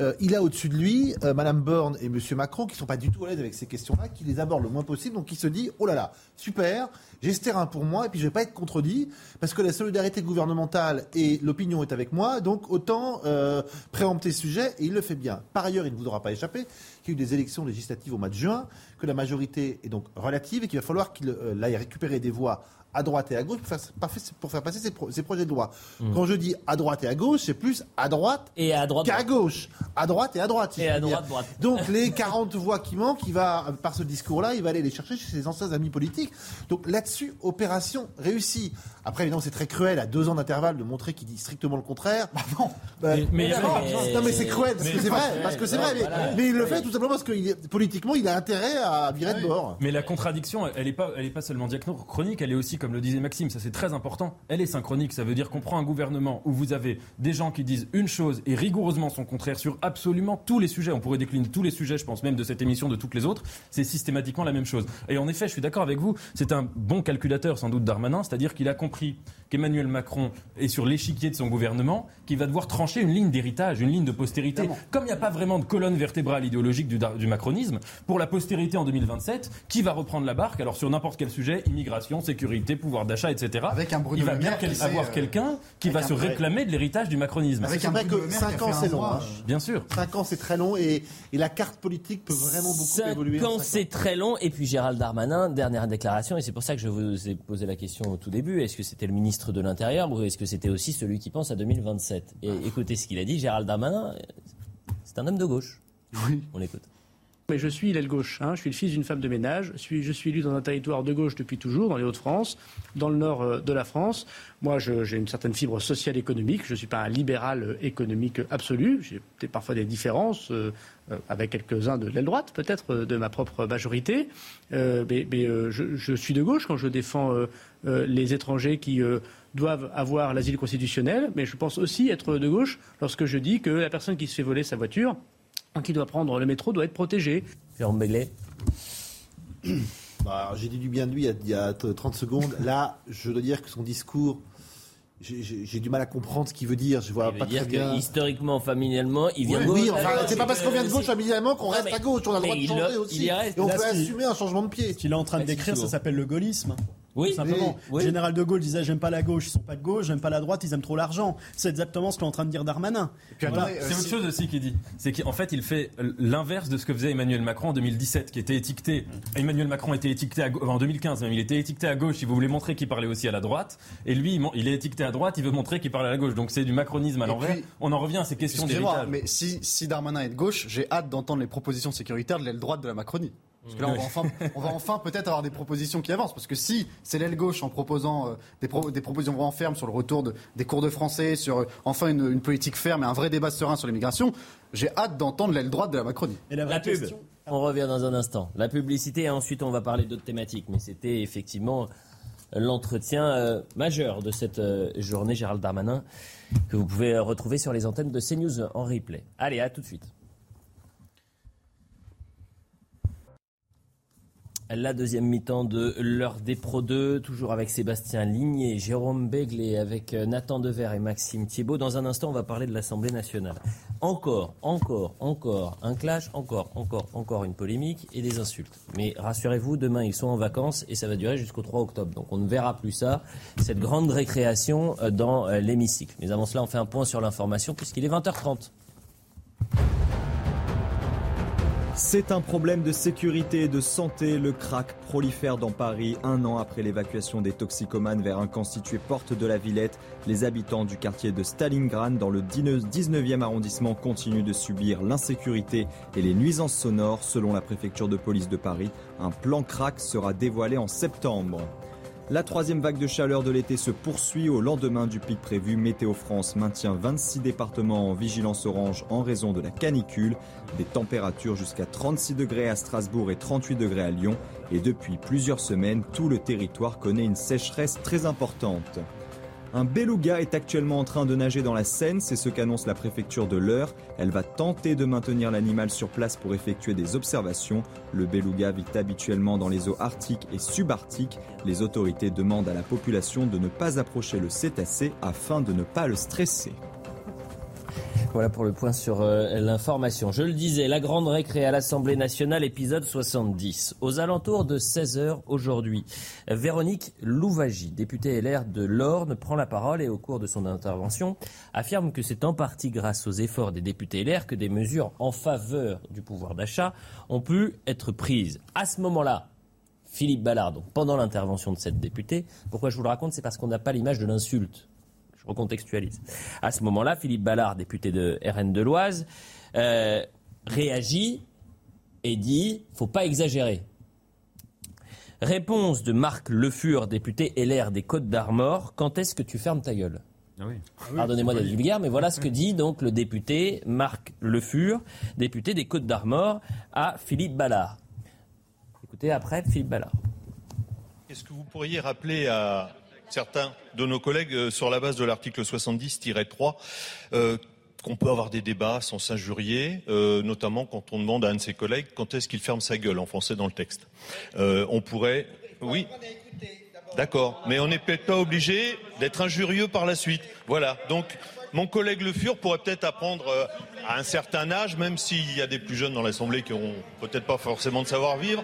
euh, il a au-dessus de lui euh, Madame Borne et Monsieur Macron qui sont pas du tout à l'aise avec ces questions-là, qui les abordent le moins possible. Donc il se dit, oh là là, super, j'ai ce terrain pour moi et puis je vais pas être contredit parce que la solidarité gouvernementale et l'opinion est avec moi. Donc autant euh, préempter ce sujet et il le fait bien. Par ailleurs, il ne voudra pas échapper qu'il y a eu des élections législatives au mois de juin, que la majorité est donc relative et qu'il va falloir qu'il euh, aille récupérer des voix à droite et à gauche pour faire, pour faire passer ces, pro- ces projets de loi. Hmm. Quand je dis à droite et à gauche, c'est plus à droite Et à droite. qu'à gauche. À droite et à droite. si Et à droite, droite. Donc les 40 voix qui manquent, il va, par ce discours-là, il va aller les chercher chez ses anciens amis politiques. Donc là-dessus, opération réussie. Après, évidemment, c'est très cruel à deux ans d'intervalle de montrer qu'il dit strictement le contraire. non. Mais- mais- non, mais- non, mais c'est cruel, parce que c'est vrai, parce que c'est vrai. Mais, voilà. mais il le fait tout simplement parce que il est- politiquement, il a intérêt à virer de bord. Mais la contradiction, elle n'est pas, elle est pas seulement diachronique, elle est aussi, comme le disait Maxime, ça c'est très important, elle est synchronique. Ça veut dire qu'on prend un gouvernement où vous avez des gens qui disent une chose et rigoureusement son contraire sur absolument tous les sujets. On pourrait décliner tous les sujets, je pense même de cette émission, de toutes les autres. C'est systématiquement la même chose. Et en effet, je suis d'accord avec vous, c'est un bon calculateur sans doute Darmanin, c'est-à-dire qu'il a compris qu'Emmanuel Macron est sur l'échiquier de son gouvernement, qu'il va devoir trancher une ligne d'héritage, une ligne de postérité. Comme il n'y a pas vraiment de colonne vertébrale idéologique du, macronisme, pour la postérité en 2027, qui va reprendre la barque? Alors sur n'importe quel sujet, immigration, sécurité, pouvoir d'achat, etc. Avec un Bruno il va Le bien quel- avoir euh, quelqu'un qui va se réclamer de l'héritage du macronisme. Avec C'est un vrai que Le Maire qui a 5 fait ans, c'est long. hein. Bien sûr. 5 ans, c'est très long et, et la carte politique peut vraiment beaucoup Cinq évoluer. ans, cinq ans. c'est très long. Et puis Gérald Darmanin, dernière déclaration, et c'est pour ça que je vous ai posé la question au tout début. Est-ce que c'était le ministre de l'Intérieur ou est-ce que c'était aussi celui qui pense à 2027 Et écoutez ce qu'il a dit, Gérald Darmanin, c'est un homme de gauche. Oui. On l'écoute. Je suis l'aile gauche. hein. Je suis le fils d'une femme de ménage. Je suis, élu dans un territoire de gauche depuis toujours, dans les Hauts-de-France, dans le nord euh, de la France. Moi, j'ai une certaine fibre sociale économique. Je ne suis pas un libéral euh, économique absolu. J'ai peut-être parfois des différences euh, avec quelques-uns de l'aile droite, peut-être, de ma propre majorité. Mais je, je suis de gauche quand je défends les étrangers qui doivent avoir l'asile constitutionnel. Mais je pense aussi être de gauche lorsque je dis que la personne qui se fait voler sa voiture, qui doit prendre le métro, doit être protégée. Jérôme Béglé. Bah, j'ai dit du bien de lui il y a, il y a 30 secondes. Là, je dois dire que son discours, j'ai- du mal à comprendre ce qu'il veut dire. Je vois Il pas veut dire très bien. que historiquement, familialement, il vient Oui, de gauche. oui, enfin, Alors, c'est pas parce qu'on vient de gauche familialement qu'on reste mais- à gauche. On a le droit de changer aussi. il y reste. Et on Là, peut assumer un changement de pied. Ce qu'il est en train de décrire, ça s'appelle le gaullisme. Oui, Tout simplement. oui. Général de Gaulle disait j'aime pas la gauche, ils sont pas de gauche, j'aime pas la droite, ils aiment trop l'argent. C'est exactement ce qu'est en train de dire Darmanin. Voilà. euh, C'est autre chose aussi qu'il dit. C'est qu'en fait, il fait l'inverse de ce que faisait Emmanuel Macron en 2017, qui était étiqueté. Emmanuel Macron était étiqueté à, gau- en 2015 même. Il était étiqueté à gauche. Il voulait montrer qu'il parlait aussi à la droite. Et lui, il est étiqueté à droite. Il veut montrer qu'il parlait à la gauche. Donc c'est du macronisme à l'envers. On en revient à ces questions d'héritage. mais si, si Darmanin est de gauche, j'ai hâte d'entendre les propositions sécuritaires de l'aile droite de la Macronie. Parce que là, on va enfin, on va enfin peut-être avoir des propositions qui avancent. Parce que si c'est l'aile gauche en proposant euh, des, pro- des propositions vraiment fermes sur le retour de- des cours de français, sur euh, enfin une, une politique ferme et un vrai débat serein sur l'immigration, j'ai hâte d'entendre l'aile droite de la Macronie. Et la vraie La pub. question, On revient dans un instant. La publicité, et ensuite on va parler d'autres thématiques. Mais c'était effectivement l'entretien euh, majeur de cette euh, journée, Gérald Darmanin, que vous pouvez retrouver sur les antennes de CNews en replay. Allez, à tout de suite. La deuxième mi-temps de l'heure des Pro 2, toujours avec Sébastien Ligné, Jérôme Begley, avec euh, Nathan Dever et Maxime Thiebaud. Dans un instant, on va parler de l'Assemblée nationale. Encore, encore, encore un clash, encore, encore, encore une polémique et des insultes. Mais rassurez-vous, demain, ils sont en vacances et ça va durer jusqu'au 3 octobre. Donc on ne verra plus ça, cette grande récréation euh, dans euh, l'hémicycle. Mais avant cela, on fait un point sur l'information puisqu'il est 20h30. C'est un problème de sécurité et de santé. Le crack prolifère dans Paris un an après l'évacuation des toxicomanes vers un camp situé porte de la Villette. Les habitants du quartier de Stalingrad dans le 19e arrondissement continuent de subir l'insécurité et les nuisances sonores. Selon la préfecture de police de Paris, un plan crack sera dévoilé en septembre. La troisième vague de chaleur de l'été se poursuit au lendemain du pic prévu. Météo France maintient 26 départements en vigilance orange en raison de la canicule. Des températures jusqu'à 36 degrés à Strasbourg et 38 degrés à Lyon. Et depuis plusieurs semaines, tout le territoire connaît une sécheresse très importante. Un beluga est actuellement en train de nager dans la Seine, c'est ce qu'annonce la préfecture de l'Eure. Elle va tenter de maintenir l'animal sur place pour effectuer des observations. Le beluga vit habituellement dans les eaux arctiques et subarctiques. Les autorités demandent à la population de ne pas approcher le cétacé afin de ne pas le stresser. Voilà pour le point sur euh, l'information. Je le disais, la grande récré à l'Assemblée nationale, épisode 70. Aux alentours de 16h aujourd'hui, Véronique Louvagie, députée LR de l'Orne, prend la parole et au cours de son intervention affirme que c'est en partie grâce aux efforts des députés LR que des mesures en faveur du pouvoir d'achat ont pu être prises. À ce moment-là, Philippe Ballard, pendant l'intervention de cette députée, pourquoi je vous le raconte, c'est parce qu'on n'a pas l'image de l'insulte. Recontextualise. À ce moment-là, Philippe Ballard, député de RN de l'Oise, euh, réagit et dit faut pas exagérer. Réponse de Marc Le Fur, député LR des Côtes d'Armor quand est-ce que tu fermes ta gueule? Ah oui. Pardonnez-moi d'être vulgaire, mais voilà ce que dit donc le député Marc Le Fur, député des Côtes d'Armor, à Philippe Ballard. Écoutez après Philippe Ballard. Est-ce que vous pourriez rappeler à certains de nos collègues, euh, sur la base de l'article 70-3, euh, qu'on peut avoir des débats sans s'injurier, euh, notamment quand on demande à un de ses collègues quand est-ce qu'il ferme sa gueule, en français dans le texte. On pourrait... Oui. D'accord, mais on n'est peut-être pas obligé d'être injurieux par la suite. Voilà, donc mon collègue Le Fur pourrait peut-être apprendre à un certain âge, même s'il y a des plus jeunes dans l'Assemblée qui n'auront peut-être pas forcément de savoir-vivre,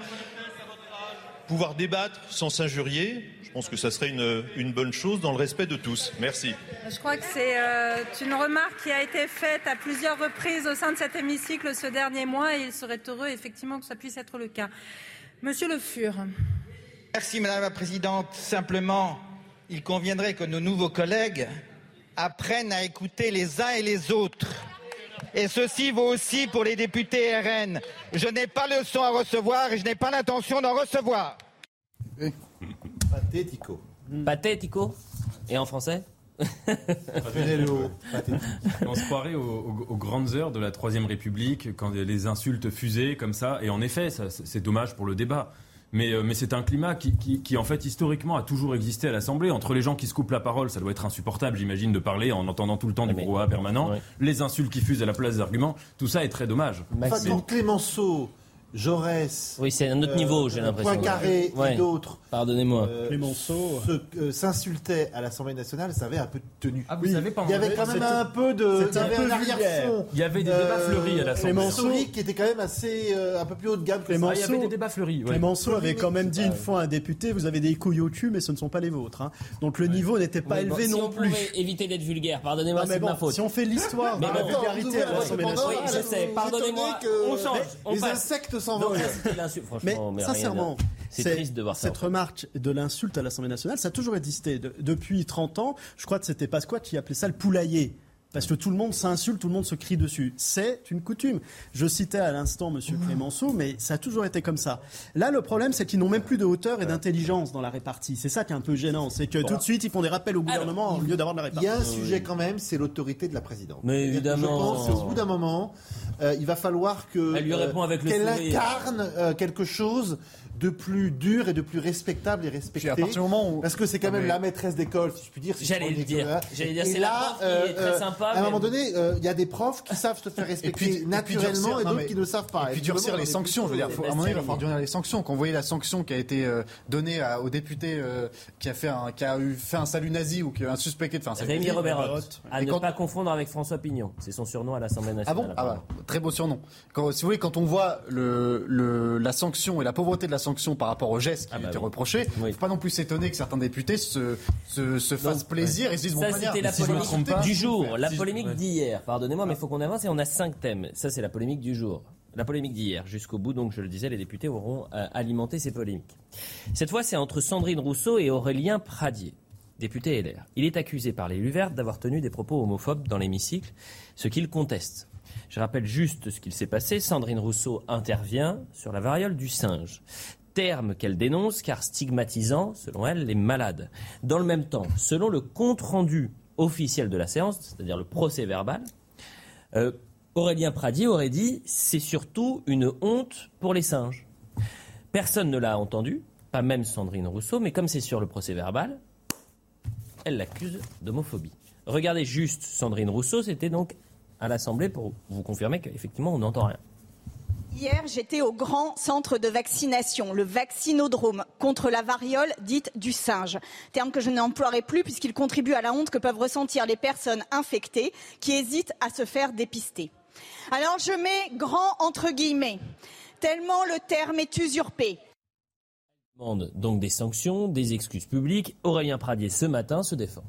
pouvoir débattre sans s'injurier. Je pense que ça serait une, une bonne chose dans le respect de tous. Merci. Je crois que c'est euh, une remarque qui a été faite à plusieurs reprises au sein de cet hémicycle ce dernier mois et il serait heureux effectivement que ça puisse être le cas. Monsieur Le Fur. Merci Madame la Présidente. Simplement, il conviendrait que nos nouveaux collègues apprennent à écouter les uns et les autres. Et ceci vaut aussi pour les députés RN. Je n'ai pas le son à recevoir et je n'ai pas l'intention d'en recevoir. Pathético. Pathético Et en français On se croirait aux, aux- aux grandes heures de la Troisième République, quand les insultes fusaient comme ça. Et en effet, ça, c'est c'est dommage pour le débat. Mais, euh, mais c'est un climat qui, qui- qui, en fait, historiquement, a toujours existé à l'Assemblée. Entre les gens qui se coupent la parole, ça doit être insupportable, j'imagine, de parler en entendant tout le temps du brouhaha permanent. Les insultes qui fusent à la place des arguments, tout ça est très dommage. Enfin, Clémenceau, Jaurès, Oui, c'est un autre niveau, j'ai l'impression. Poincaré Ouais. et d'autres Pardonnez-moi. euh, Clémenceau. se- euh, s'insultaient à l'Assemblée nationale, ça avait un peu de tenue. Ah, vous savez pas Il y avait quand même un peu de. Il y avait un peu un arrière-fond. Il y avait des débats fleuris à l'Assemblée. Clémenceau- historique qui était quand même assez euh, un peu plus haut de gamme que ça. Clémenceau- Ah, il y avait des débats fleuris. ouais. Clémenceau avait Oui, quand même dit une oui. fois à un député vous avez des couilles au cul, mais ce ne sont pas les vôtres. hein. Donc le niveau n'était pas Oui, élevé si non on plus. pouvait éviter d'être vulgaire, pardonnez-moi, c'est ma faute. si on fait l'histoire de Mais la vulgarité à l'Assemblée Oui, nationale, je sais, pardonnez-moi, on change, on les insectes Mais sincèrement, de- c'est triste de voir ça. cette remarque de l'insulte à l'Assemblée nationale, ça a toujours existé. De- depuis 30 ans, je crois que c'était Pasqua qui appelait ça le poulailler. Parce que tout le monde s'insulte, tout le monde se crie dessus. C'est une coutume. Je citais à l'instant M. Clémenceau, mais ça a toujours été comme ça. Là, le problème, c'est qu'ils n'ont même plus de hauteur et d'intelligence dans la répartie. C'est ça qui est un peu gênant. C'est que tout de suite, ils font des rappels au gouvernement au lieu d'avoir de la Il répartie. y a un sujet quand même, c'est l'autorité de la présidente. Mais évidemment. Je pense qu'au bout d'un moment, euh, il va falloir que Elle lui répond avec le qu'elle incarne euh, quelque chose de plus dur et de plus respectable et respecté. Puis à partir du moment où- Parce que c'est quand même mais- la maîtresse d'école, si je puis dire. si J'allais le dire. J'allais dire, Et c'est la là, prof qui est très sympa, À un moment donné, euh, il y a des profs qui savent se faire respecter et puis naturellement et non, d'autres mais- qui ne savent pas. Et puis durcir les sanctions. Je veux dire, faut, à un moment donné, il va falloir durcir les sanctions. Quand vous voyez la sanction qui a été euh, donnée à- au député euh, qui a fait un, qui a eu fait un salut nazi ou qui a un suspecté de faire un salut Rémi nazi, Robert à Et ne pas confondre avec François Pignon. C'est son surnom à l'Assemblée Ah nationale. bon Ah bah, très beau surnom. Si vous voulez, quand on voit la sanction et la pauvreté de la sanction par rapport au geste qui Ah bah était oui. reproché, il ne faut pas non plus s'étonner que certains députés se, se, se fassent plaisir et se disent bon, Ça, c'était la si polémique pas, du jour, la Si polémique d'hier. Pardonnez-moi, mais il faut qu'on avance et on a cinq thèmes. Ça, c'est la polémique du jour. La polémique d'hier. Jusqu'au bout, donc, je le disais, les députés auront euh, alimenté ces polémiques. Cette fois, c'est entre Sandrine Rousseau et Aurélien Pradier, député LR. Il est accusé par les Luvertes d'avoir tenu des propos homophobes dans l'hémicycle, ce qu'il conteste. Je rappelle juste ce qu'il s'est passé. Sandrine Rousseau intervient sur la variole du singe. Terme qu'elle dénonce car stigmatisant, selon elle, les malades. Dans le même temps, selon le compte-rendu officiel de la séance, c'est-à-dire le procès verbal, euh, Aurélien Pradier aurait dit c'est surtout une honte pour les singes. Personne ne l'a entendu, pas même Sandrine Rousseau, mais comme c'est sur le procès verbal, elle l'accuse d'homophobie. Regardez juste Sandrine Rousseau, c'était donc à l'Assemblée pour vous confirmer qu'effectivement on n'entend rien. Hier, j'étais au grand centre de vaccination, le vaccinodrome, contre la variole dite du singe. Terme que je n'emploierai plus puisqu'il contribue à la honte que peuvent ressentir les personnes infectées qui hésitent à se faire dépister. Alors je mets grand entre guillemets, tellement le terme est usurpé. demande donc des sanctions, des excuses publiques. Aurélien Pradier ce matin se défend.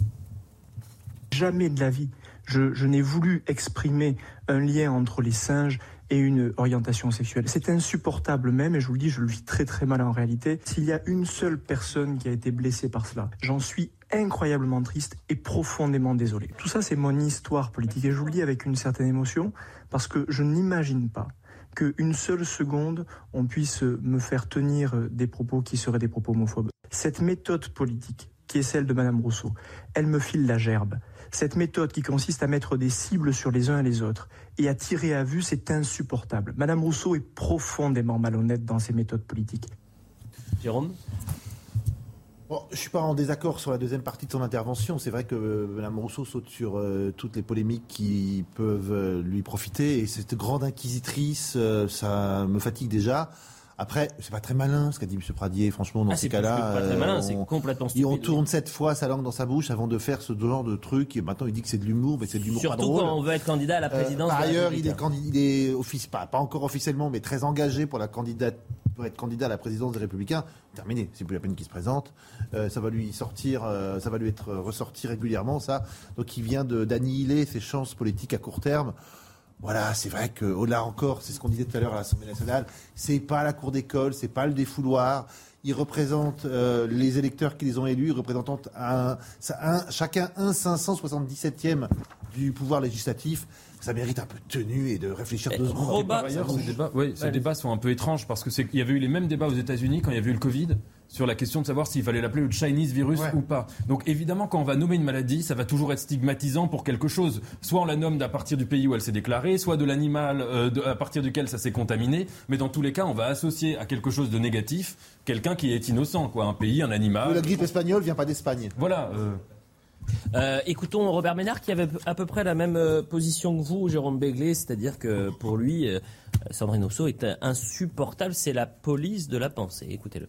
Jamais de la vie, je, n'ai voulu exprimer un lien entre les singes et une orientation sexuelle. C'est insupportable même, et je vous le dis, je le vis très très mal en réalité. S'il y a une seule personne qui a été blessée par cela, j'en suis incroyablement triste et profondément désolé. Tout ça, c'est mon histoire politique, et je vous le dis avec une certaine émotion, parce que je n'imagine pas qu'une seule seconde, on puisse me faire tenir des propos qui seraient des propos homophobes. Cette méthode politique, qui est celle de Madame Rousseau, elle me file la gerbe. Cette méthode qui consiste à mettre des cibles sur les uns et les autres et à tirer à vue, c'est insupportable. Madame Rousseau est profondément malhonnête dans ses méthodes politiques. Jérôme? Bon, je suis pas en désaccord sur la deuxième partie de son intervention. C'est vrai que euh, Mme Rousseau saute sur euh, toutes les polémiques qui peuvent euh, lui profiter. Et cette grande inquisitrice, euh, ça me fatigue déjà. Après, c'est pas très malin ce qu'a dit M. Pradier. Franchement, dans Ah, ces cas-là, pas très malin, euh, on- complètement et on stupide. tourne sept fois sa langue dans sa bouche avant de faire ce genre de truc. Et maintenant, il dit que c'est de l'humour, mais c'est de l'humour pas Surtout drôle. quand on veut être candidat à la Euh, présidence. par de la ailleurs, il est, il est office, pas, pas encore officiellement, mais très engagé pour la candidate, pour être candidat à la présidence des Républicains. Terminé, c'est plus la peine qu'il se présente. Euh, ça va lui sortir, euh, ça va lui être ressorti régulièrement, ça. Donc, il vient d'annihiler ses chances politiques à court terme. Voilà, c'est vrai que au-delà encore, c'est ce qu'on disait tout à l'heure à l'Assemblée nationale, c'est pas la cour d'école, c'est pas le défouloir. Ils représentent euh, les électeurs qui les ont élus, ils représentent un, un- chacun un 577e du pouvoir législatif. Ça mérite un peu de tenue et de réfléchir deux secondes. Ces débats, oui, ces débats sont un peu étranges parce que c'est qu'il y avait eu les mêmes débats aux États-Unis quand il y avait eu le Covid sur la question de savoir s'il fallait l'appeler le Chinese virus ou pas. Donc évidemment, quand on va nommer une maladie, ça va toujours être stigmatisant pour quelque chose. Soit on la nomme à partir du pays où elle s'est déclarée, soit de l'animal euh, à partir duquel ça s'est contaminé. Mais dans tous les cas, on va associer à quelque chose de négatif quelqu'un qui est innocent, quoi, un pays, un animal. La grippe espagnole vient pas d'Espagne. Voilà. euh, Euh, écoutons Robert Ménard qui avait à peu près la même position que vous, Jérôme Béglé, c'est-à-dire que pour lui, Sandrine Rousseau est insupportable, c'est la police de la pensée. Écoutez-le.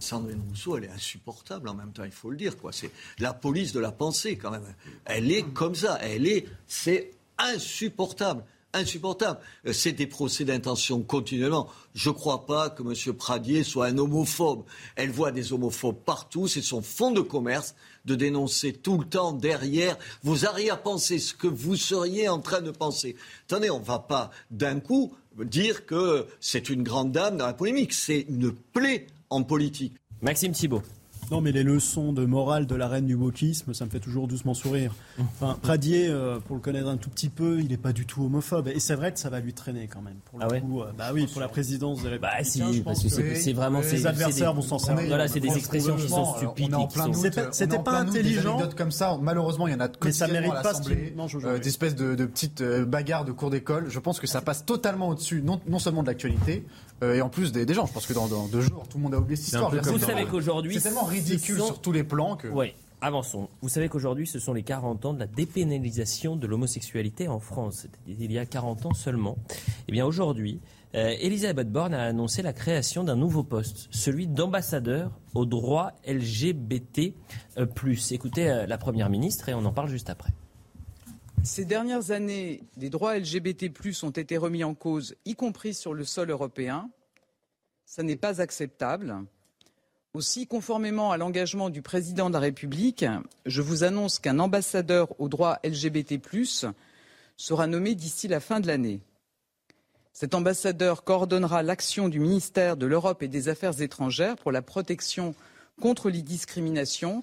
Sandrine Rousseau, elle est insupportable en même temps, il faut le dire. C'est la police de la pensée quand même. Elle est comme ça. Elle est, c'est insupportable. Insupportable. Euh, C'est des procès d'intention continuellement. Je ne crois pas que M. Pradier soit un homophobe. Elle voit des homophobes partout. C'est son fonds de commerce de dénoncer tout le temps derrière vos arrière-pensées, ce que vous seriez en train de penser. Attendez, on ne va pas d'un coup dire que c'est une grande dame dans la polémique. C'est une plaie en politique. Maxime Thibault. Non, mais les leçons de morale de la reine du wokisme, ça me fait toujours doucement sourire. Enfin, Pradier, euh, pour le connaître un tout petit peu, il n'est pas du tout homophobe. Et c'est vrai que ça va lui traîner quand même. Pour le Ah ouais coup, euh, bah oui, pour la présidence des Républicains. si, je parce pense que c'est- vraiment- c'est- les adversaires vont des- s'en servir. Voilà, c'est des expressions qui sont Franchement, stupides. C'était pas des intelligent. anecdotes comme ça. Malheureusement, il y en a Mais ça mérite à pas euh, d'espèces de, de petites euh, bagarres de cours d'école. Je pense que ça passe totalement au-dessus, non, non seulement de l'actualité, euh, et en plus des, des gens. Je pense que dans, dans deux jours, tout le monde a oublié cette histoire. Vous c'est savez tellement- qu'aujourd'hui, c'est tellement ce ridicule sont- sur tous les plans que. Oui, avançons. Vous savez qu'aujourd'hui, ce sont les 40 ans de la dépénalisation de l'homosexualité en France. C'était il y a 40 ans seulement. Eh bien, aujourd'hui, euh, Elisabeth Borne a annoncé la création d'un nouveau poste, celui d'ambassadeur aux droits LGBT+. Écoutez euh, la Première ministre et on en parle juste après. Ces dernières années, les droits LGBT+ ont été remis en cause, y compris sur le sol européen. Ça n'est pas acceptable. Aussi, conformément à l'engagement du président de la République, je vous annonce qu'un ambassadeur aux droits LGBT+ sera nommé d'ici la fin de l'année. Cet ambassadeur coordonnera l'action du ministère de l'Europe et des Affaires étrangères pour la protection contre les discriminations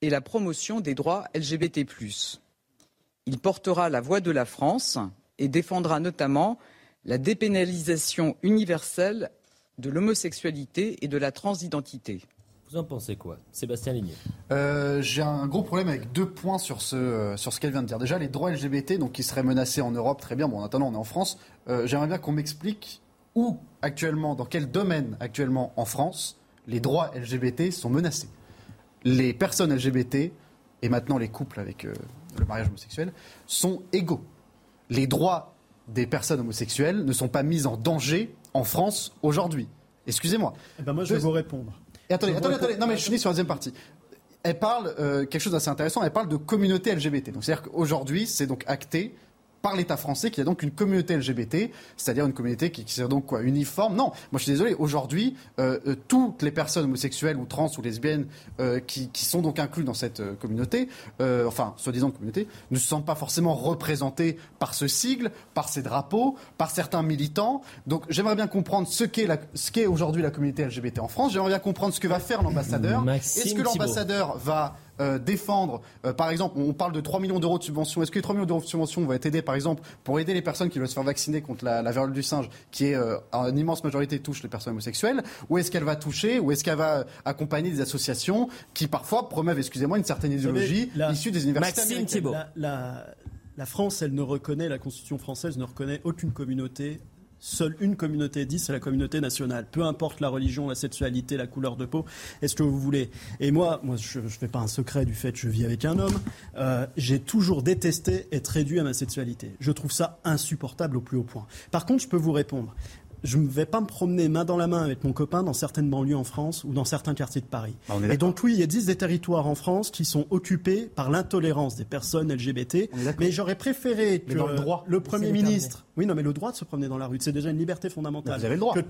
et la promotion des droits LGBT+. Il portera la voix de la France et défendra notamment la dépénalisation universelle de l'homosexualité et de la transidentité. Vous en pensez quoi Sébastien Ligné? Euh, J'ai un gros problème avec deux points sur ce, euh, sur ce qu'elle vient de dire. Déjà, les droits LGBT, donc qui seraient menacés en Europe, très bien. Bon, en attendant, on est en France. Euh, J'aimerais bien qu'on m'explique où actuellement, dans quel domaine actuellement en France, les droits LGBT sont menacés. Les personnes LGBT et maintenant les couples avec euh, le mariage homosexuel sont égaux. Les droits des personnes homosexuelles ne sont pas mis en danger en France aujourd'hui. Excusez-moi. Eh ben moi, je vais vous répondre. et attendez, attendez, attendez. Non, mais je finis sur la deuxième partie. Elle parle euh, quelque chose d'assez intéressant. Elle parle de communauté LGBT. Donc, c'est-à-dire qu'aujourd'hui, c'est donc acté par l'État français, qui a donc une communauté LGBT, c'est-à-dire une communauté qui, qui serait donc quoi, uniforme. Non, moi je suis désolé, aujourd'hui, euh, euh, toutes les personnes homosexuelles ou trans ou lesbiennes euh, qui, qui sont donc inclus dans cette euh, communauté, euh, enfin, soi-disant communauté, ne se sentent pas forcément représentées par ce sigle, par ces drapeaux, par certains militants. Donc j'aimerais bien comprendre ce qu'est la- ce qu'est aujourd'hui la communauté LGBT en France. J'aimerais bien comprendre ce que va faire l'ambassadeur. Est-ce que l'ambassadeur va euh, défendre, euh, par exemple, on parle de 3 millions d'euros de subventions. Est-ce que les 3 millions d'euros de subventions vont être aidés, par exemple, pour aider les personnes qui veulent se faire vacciner contre la, la variole du singe, qui est euh, en immense majorité touche les personnes homosexuelles, ou est-ce qu'elle va toucher, ou est-ce qu'elle va accompagner des associations qui parfois promeuvent, excusez-moi, une certaine idéologie la- issue des universités Maxime américaines? Thibault. La, la- la France, elle ne reconnaît, la Constitution française ne reconnaît aucune communauté. Seule une communauté dit, c'est la communauté nationale. Peu importe la religion, la sexualité, la couleur de peau, est-ce que vous voulez. Et moi, moi je ne fais pas un secret du fait que je vis avec un homme. Euh, J'ai toujours détesté être réduit à ma sexualité. Je trouve ça insupportable au plus haut point. Par contre, je peux vous répondre. Je ne vais pas me promener main dans la main avec mon copain dans certaines banlieues en France ou dans certains quartiers de Paris. Bah, Et donc oui, il existe des territoires en France qui sont occupés par l'intolérance des personnes LGBT. Mais j'aurais préféré que le. Premier ministre... Oui, non, mais le droit de se promener dans la rue, c'est déjà une liberté fondamentale. Mais vous avez le droit. Que-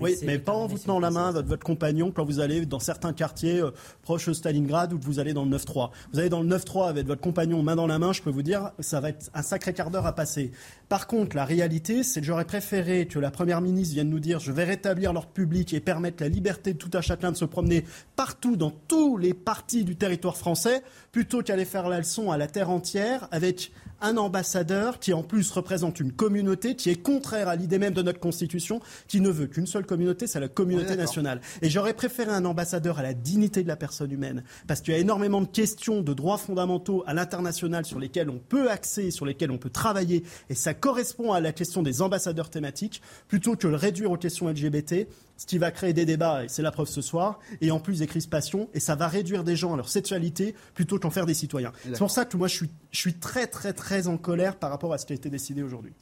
Oui, mais pas en vous tenant la main votre, votre compagnon quand vous allez dans certains quartiers euh, proches de Stalingrad ou que vous allez dans le 9-3. Vous allez dans le 9-3 avec votre compagnon main dans la main, je peux vous dire, ça va être un sacré quart d'heure à passer. Par contre, la réalité, c'est que j'aurais préféré que la Première ministre vienne nous dire je vais rétablir l'ordre public et permettre la liberté de tout un chacun de se promener partout dans tous les parties du territoire français, plutôt qu'aller faire la leçon à la terre entière avec un ambassadeur qui en plus représente une communauté qui est contraire à l'idée même de notre constitution, qui ne veut qu'une seule communauté, c'est la communauté nationale. Et j'aurais préféré un ambassadeur à la dignité de la personne humaine, parce qu'il y a énormément de questions de droits fondamentaux à l'international sur lesquels on peut axer, sur lesquels on peut travailler, et ça correspond à la question des ambassadeurs thématiques, plutôt que le réduire aux questions LGBT, ce qui va créer des débats, et c'est la preuve ce soir, et en plus des crispations, et ça va réduire des gens à leur sexualité plutôt qu'en faire des citoyens. C'est pour ça que moi je suis, je suis très très très en colère par rapport à ce qui a été décidé aujourd'hui.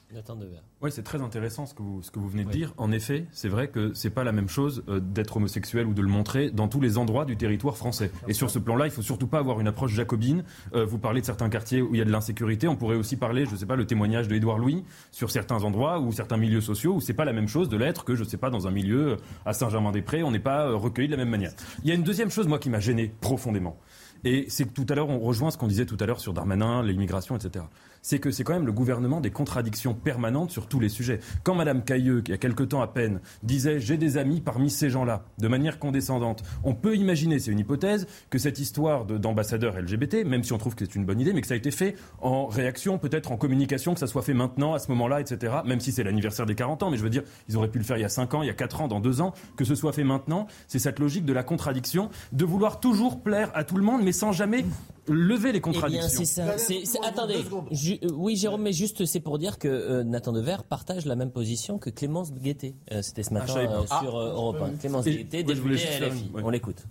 Oui, c'est très intéressant ce que vous, ce que vous venez de dire. En effet, c'est vrai que c'est pas la même chose euh, d'être homosexuel ou de le montrer dans tous les endroits du territoire français. Et sur ce plan-là, il faut surtout pas avoir une approche jacobine. Euh, vous parlez de certains quartiers où il y a de l'insécurité. On pourrait aussi parler, je sais pas, le témoignage de Édouard Louis sur certains endroits ou certains milieux sociaux où c'est pas la même chose de l'être que, je sais pas, dans un milieu euh, à Saint-Germain-des-Prés. On n'est pas euh, recueilli de la même manière. Il y a une deuxième chose, moi, qui m'a gêné profondément. Et c'est que tout à l'heure, on rejoint ce qu'on disait tout à l'heure sur Darmanin, l'immigration, etc. C'est que c'est quand même le gouvernement des contradictions permanentes sur tous les sujets. Quand Madame Cailleux, qui il y a quelque temps à peine, disait j'ai des amis parmi ces gens-là, de manière condescendante, on peut imaginer, c'est une hypothèse, que cette histoire de- d'ambassadeur LGBT, même si on trouve que c'est une bonne idée, mais que ça a été fait en réaction, peut-être en communication, que ça soit fait maintenant, à ce moment-là, etc. Même si c'est l'anniversaire des 40 ans, mais je veux dire, ils auraient pu le faire il y a 5 ans, il y a 4 ans, dans 2 ans, que ce soit fait maintenant. C'est cette logique de la contradiction, de vouloir toujours plaire à tout le monde, mais sans jamais lever les Eh bien, contradictions. c'est ça. Attendez. Ju- euh, oui, Jérôme, mais juste, c'est pour dire que euh, Nathan Devers partage la même position que Clémence Guettet. Euh, C'était ce matin savais pas. euh, sur euh, Europe 1. Clémence Et- Guettet, députée LFI. ouais. On l'écoute.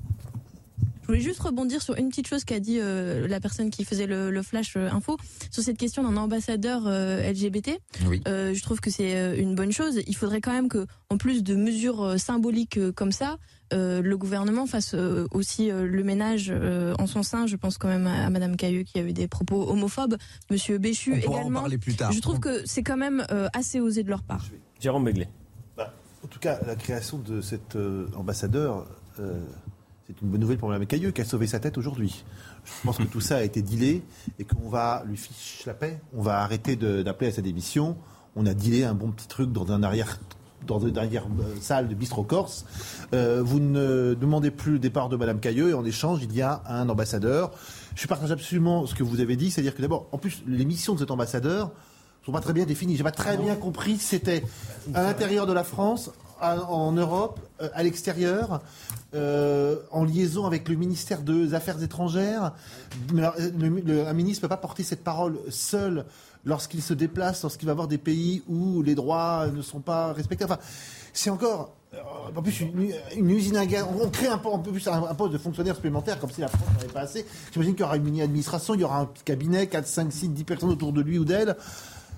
Je voulais juste rebondir sur une petite chose qu'a dit euh, la personne qui faisait le, le flash euh, info sur cette question d'un ambassadeur euh, LGBT. Oui. Euh, je trouve que c'est euh, une bonne chose. Il faudrait quand même que, en plus de mesures euh, symboliques euh, comme ça, euh, le gouvernement fasse euh, aussi euh, le ménage euh, en son sein. Je pense quand même à, à Madame Cailleux qui a eu des propos homophobes, Monsieur Béchu On pourra en également. parler plus tard. Je trouve que c'est quand même euh, assez osé de leur part. Jérôme Begley. Bah, en tout cas, la création de cet euh, ambassadeur, euh, c'est une bonne nouvelle pour Mme Cailleux qui a sauvé sa tête aujourd'hui. Je pense que tout ça a été dealé et qu'on va lui fiche la paix. On va arrêter d'appeler à sa démission. On a dealé un bon petit truc dans un arrière dans une arrière euh, salle de bistrot corse. Euh, vous ne demandez plus le départ de Mme Cailleux et en échange, il y a un ambassadeur. Je partage absolument ce que vous avez dit, c'est-à-dire que d'abord, en plus, les missions de cet ambassadeur sont pas très bien définies. J'ai pas très bien compris c'était à l'intérieur de la France, en Europe, euh, à l'extérieur, euh, en liaison avec le ministère des Affaires étrangères. Euh, un ministre ne peut pas porter cette parole seul lorsqu'il se déplace, lorsqu'il va voir des pays où les droits ne sont pas respectés. Enfin, c'est encore. En plus, une, usine à gaz. On crée un, peu plus un, poste de fonctionnaire supplémentaire, comme si la France n'avait pas assez. J'imagine qu'il y aura une mini-administration, il y aura un cabinet, 4, 5, 6, 10 personnes autour de lui ou d'elle.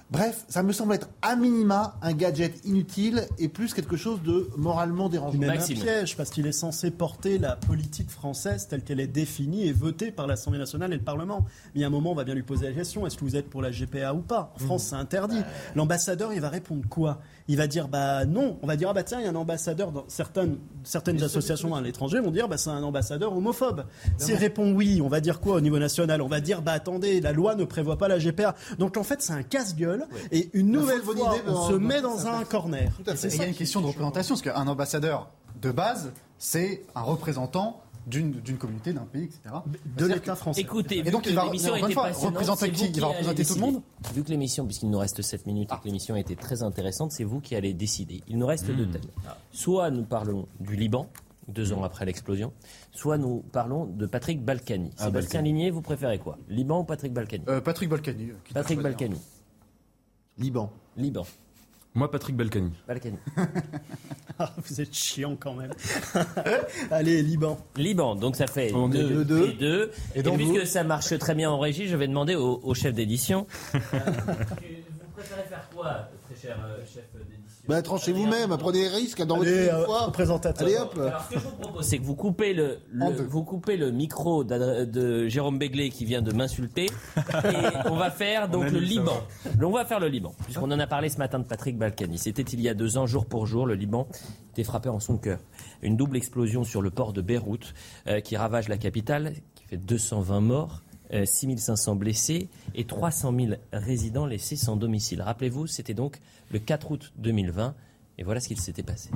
Bref, ça me semble être à minima un gadget inutile et plus quelque chose de moralement dérangeant. Même un piège, parce qu'il est censé porter la politique française telle qu'elle est définie et votée par l'Assemblée nationale et le Parlement. Mais a un moment, on va bien lui poser la question est-ce que vous êtes pour la GPA ou pas? En France, c'est interdit. L'ambassadeur, il va répondre quoi? Il va dire bah non. On va dire ah bah tiens, il y a un ambassadeur dans certaines, certaines associations à l'étranger vont dire bah c'est un ambassadeur homophobe. S'il répond oui, on va dire quoi au niveau national? On va dire bah attendez, la loi ne prévoit pas la GPA. Donc en fait, c'est un casse-gueule et une nouvelle bonne fois, idée, on se met dans un corner. Il y a une question est de représentation, parce qu'un ambassadeur de base, c'est un représentant d'une communauté, d'un pays, etc. de l'État français. Écoutez, Et donc, il va- représenter qui? Il va représenter tout le monde? Vu que l'émission, puisqu'il nous reste 7 minutes et que l'émission a été très intéressante, c'est vous qui allez décider. Il nous reste deux thèmes. Soit nous parlons du Liban, deux ans après l'explosion, soit nous parlons de Patrick Balkany. Ah, Sébastien Balkany. Ligné, vous préférez quoi? Liban ou Patrick Balkany? Euh, Patrick Balkany. euh, Patrick. Balkany. Liban. Liban. Moi, Patrick Balkany. Balkany. Ah, vous êtes chiant quand même. Allez, Liban. Liban, donc ça fait On est deux, deux. et deux. Et Et, donc puisque vous ça marche très bien en régie, je vais demander au, au chef d'édition. vous préférez faire quoi, très cher euh, chef d'édition? Bah, tranchez vous-même, prenez des risques dans votre Allez, euh, présentateur. Allez hop Alors, ce que je vous propose, c'est que vous coupez le, vous coupez le micro de Jérôme Béglé qui vient de m'insulter et on va faire donc le Liban. On va faire le Liban, puisqu'on en a parlé ce matin de Patrick Balkany. C'était il y a deux ans, jour pour jour, le Liban était frappé en son cœur. Une double explosion sur le port de Beyrouth euh, qui ravage la capitale, qui fait 220 morts. Euh, 6500 blessés et 300 000 résidents laissés sans domicile. Rappelez-vous, c'était donc le 4 août 2020 et voilà ce qu'il s'était passé.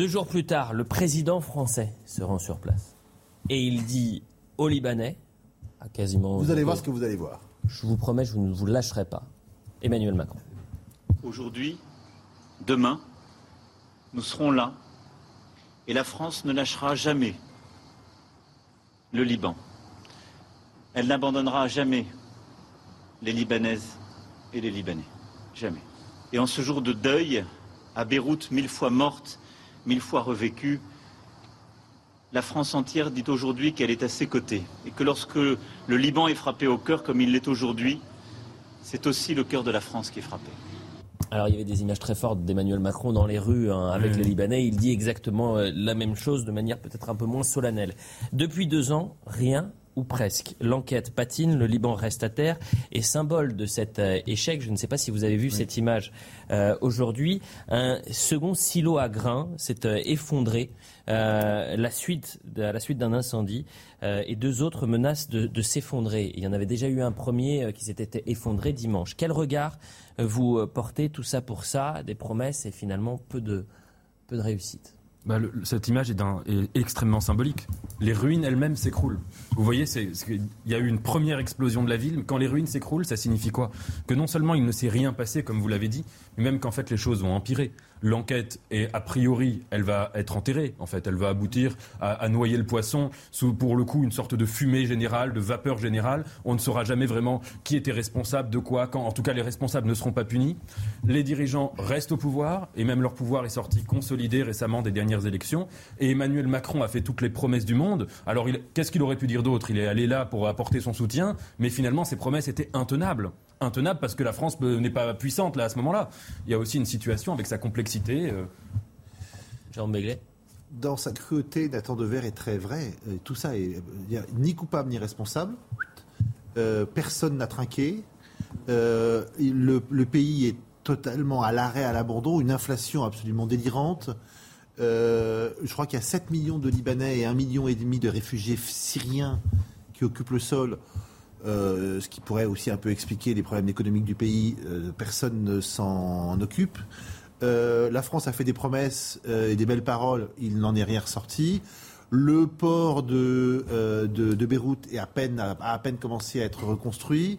Deux jours plus tard, le président français se rend sur place. Et il dit aux Libanais, à quasiment. Vous allez voir ce que vous allez voir. Je vous promets, je ne vous lâcherai pas. Emmanuel Macron. Aujourd'hui, demain, nous serons là et la France ne lâchera jamais le Liban. Elle n'abandonnera jamais les Libanaises et les Libanais. Jamais. Et en ce jour de deuil, à Beyrouth, mille fois morte, mille fois revécue, la France entière dit aujourd'hui qu'elle est à ses côtés et que lorsque le Liban est frappé au cœur comme il l'est aujourd'hui, c'est aussi le cœur de la France qui est frappé. Alors il y avait des images très fortes d'Emmanuel Macron dans les rues hein, avec Mmh. les Libanais. Il dit exactement euh, la même chose de manière peut-être un peu moins solennelle. Depuis deux ans, rien ou presque. L'enquête patine, le Liban reste à terre. Et symbole de cet euh, échec, je ne sais pas si vous avez vu cette image euh, aujourd'hui, un second silo à grains s'est effondré euh, la suite, à la suite d'un incendie euh, et deux autres menacent de, s'effondrer. Il y en avait déjà eu un premier euh, qui s'était effondré dimanche. Quel regard vous portez tout ça pour ça, des promesses et finalement peu de, peu de réussite? Bah, cette image est, extrêmement symbolique. Les ruines elles-mêmes s'écroulent. Vous voyez, qu'il y a eu une première explosion de la ville. Quand les ruines s'écroulent, ça signifie quoi? Que non seulement il ne s'est rien passé, comme vous l'avez dit, mais même qu'en fait les choses vont empirer. L'enquête est a priori, elle va être enterrée. En fait, elle va aboutir à, noyer le poisson sous, pour le coup, une sorte de fumée générale, de vapeur générale. On ne saura jamais vraiment qui était responsable de quoi, quand. En tout cas, les responsables ne seront pas punis. Les dirigeants restent au pouvoir et même leur pouvoir est sorti consolidé récemment des dernières élections. Et Emmanuel Macron a fait toutes les promesses du monde. Alors, qu'est-ce qu'il aurait pu dire d'autre? Il est allé là pour apporter son soutien, mais finalement, ces promesses étaient intenables. Intenables parce que la France n'est pas puissante là à ce moment-là. Il y a aussi une situation avec sa complexité. Euh, Jean Dans sa cruauté, Nathan Dever est très vrai. Euh, Tout ça est a ni coupable ni responsable. Euh, personne n'a trinqué. Euh, le, le pays est totalement à l'arrêt, à l'abandon. Une inflation absolument délirante. Euh, je crois qu'il y a 7 millions de Libanais et 1,5 million et demi de réfugiés syriens qui occupent le sol. Euh, ce qui pourrait aussi un peu expliquer les problèmes économiques du pays. Euh, personne ne s'en occupe. Euh, la France a fait des promesses euh, et des belles paroles, il n'en est rien ressorti. Le port de, euh, Beyrouth est à peine, a à peine commencé à être reconstruit.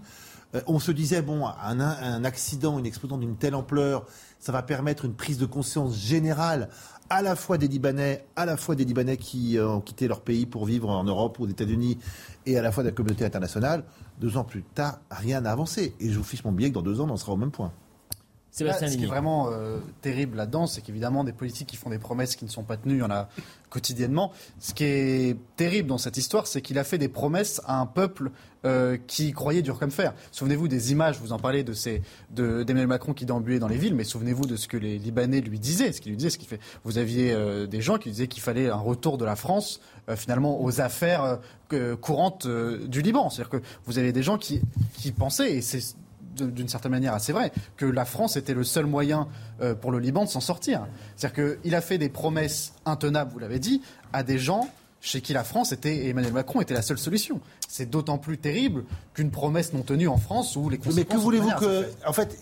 On se disait, bon, un, accident, une explosion d'une telle ampleur, ça va permettre une prise de conscience générale à la fois des Libanais, à la fois des Libanais qui ont quitté leur pays pour vivre en Europe ou aux États-Unis, et à la fois de la communauté internationale. Deux ans plus tard, rien n'a avancé. Et je vous fiche mon billet que dans deux ans, on sera au même point. Là, ce qui est vraiment euh, terrible là-dedans, c'est qu'évidemment, des politiques qui font des promesses qui ne sont pas tenues, il y en a quotidiennement. Ce qui est terrible dans cette histoire, c'est qu'il a fait des promesses à un peuple euh, qui croyait dur comme fer. Souvenez-vous des images, vous en parlez de ces de- d'Emmanuel Macron qui déambulait dans les villes, mais souvenez-vous de ce que les Libanais lui disaient, ce qu'il lui disait, ce qu'il fait. Vous aviez euh, des gens qui disaient qu'il fallait un retour de la France finalement aux affaires courantes du Liban. C'est-à-dire que vous avez des gens qui, qui pensaient, et c'est d'une certaine manière assez vrai, que la France était le seul moyen euh, pour le Liban de s'en sortir. C'est-à-dire qu'il a fait des promesses intenables, vous l'avez dit, à des gens chez qui la France était, et Emmanuel Macron était la seule solution. C'est d'autant plus terrible qu'une promesse non tenue en France où les conséquences... Mais que voulez-vous que. En fait,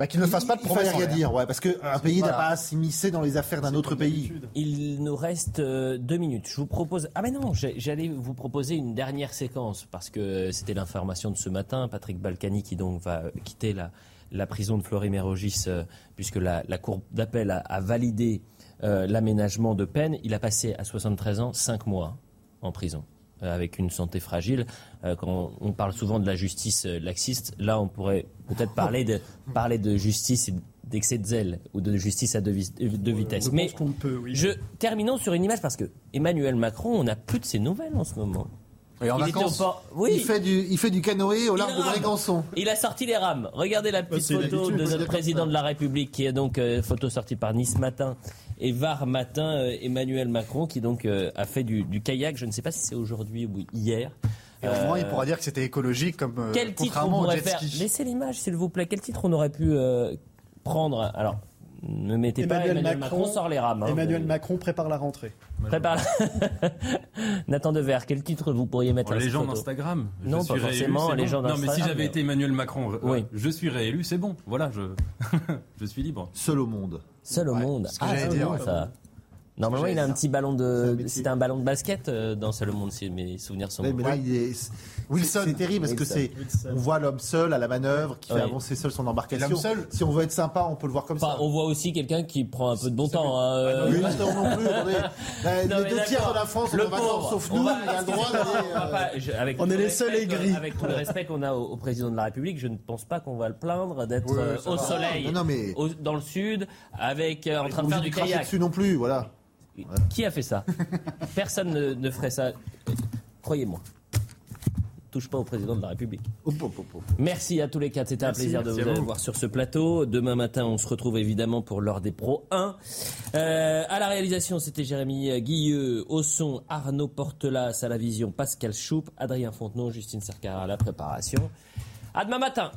bah, qu'il ne fasse pas de fallait en rien dire, ouais, parce qu'un pays n'a pas à s'immiscer dans les affaires d'un autre pays. Il nous reste euh, deux minutes. Je vous propose. Ah, mais non, j'allais vous proposer une dernière séquence parce que c'était l'information de ce matin. Patrick Balkany qui donc va quitter la, la prison de Florimérogis euh, puisque la, la Cour d'appel a, a validé euh, l'aménagement de peine. Il a passé à 73 ans 5 mois en prison avec une santé fragile. Euh, quand on parle souvent de la justice euh, laxiste, là on pourrait peut-être parler de, parler de justice et d'excès de zèle ou de justice à deux, euh, vitesses. je Mais peut, oui. je terminons sur une image parce que Emmanuel Macron, on n'a plus de ses nouvelles en ce moment. Et en Il était vacances, au port- Oui. il, fait du, il fait du canoë au large de. Brégançon. Il a sorti les rames. Regardez la petite c'est photo de notre président de la République, qui est donc euh, photo sortie par Nice Matin et Var Matin. euh, Emmanuel Macron, qui donc euh, a fait du, du kayak. Je ne sais pas si c'est aujourd'hui ou hier. Et au moins, il Euh, pourra dire que c'était écologique, comme euh, Quel titre on pourrait faire. Laissez l'image, s'il vous plaît. Quel titre on aurait pu euh, prendre? Alors, ne mettez pas Emmanuel Macron, sort les rames. hein. Emmanuel Macron prépare la rentrée. Prépare. Nathan Devers, quel titre vous pourriez mettre Oh, à les gens d'Instagram. Je Non, pas réélu, forcément. c'est Les bon. gens Non, mais si j'avais été Emmanuel Macron, euh, Oui. je suis réélu, c'est bon. Voilà, je, je suis libre. Seul au monde. Seul au monde. Ah, ouais. ça. Normalement, il a un petit ballon de. C'était un ballon de basket euh, dans Seul au monde, si mes souvenirs sont bons. mais là, il est. Wilson. C'est terrible parce que c'est. On voit l'homme seul à la manœuvre qui Oui. fait avancer seul son embarcation. Seul Si on veut être sympa, on peut le voir comme Enfin, ça. on voit aussi quelqu'un qui prend un peu de bon temps. hein, euh, Oui, non, non plus. Non, les mais deux tiers de la France Le pauvre. sauf On nous. va- Il a le droit d'aller. Euh, On est le les seuls aigris. Avec tout le respect qu'on a au, au président de la République, je ne pense pas qu'on va le plaindre d'être Oui, euh, au va. soleil, Non, non, mais- au- dans le sud, avec euh, en train de faire du kayak. dessus non plus, voilà. Qui a fait ça? Personne ne, ne ferait ça. Croyez-moi. Touche pas au président de la République. Merci à tous les quatre. C'était un plaisir de vous vous. avoir sur ce plateau. Demain matin, on se retrouve évidemment pour l'heure des pros 1. Euh, à la réalisation, c'était Jérémy Guilleux. Au son, Arnaud Portelas. À la vision, Pascal Choup. Adrien Fontenot, Justine Cercara à la préparation. À demain matin.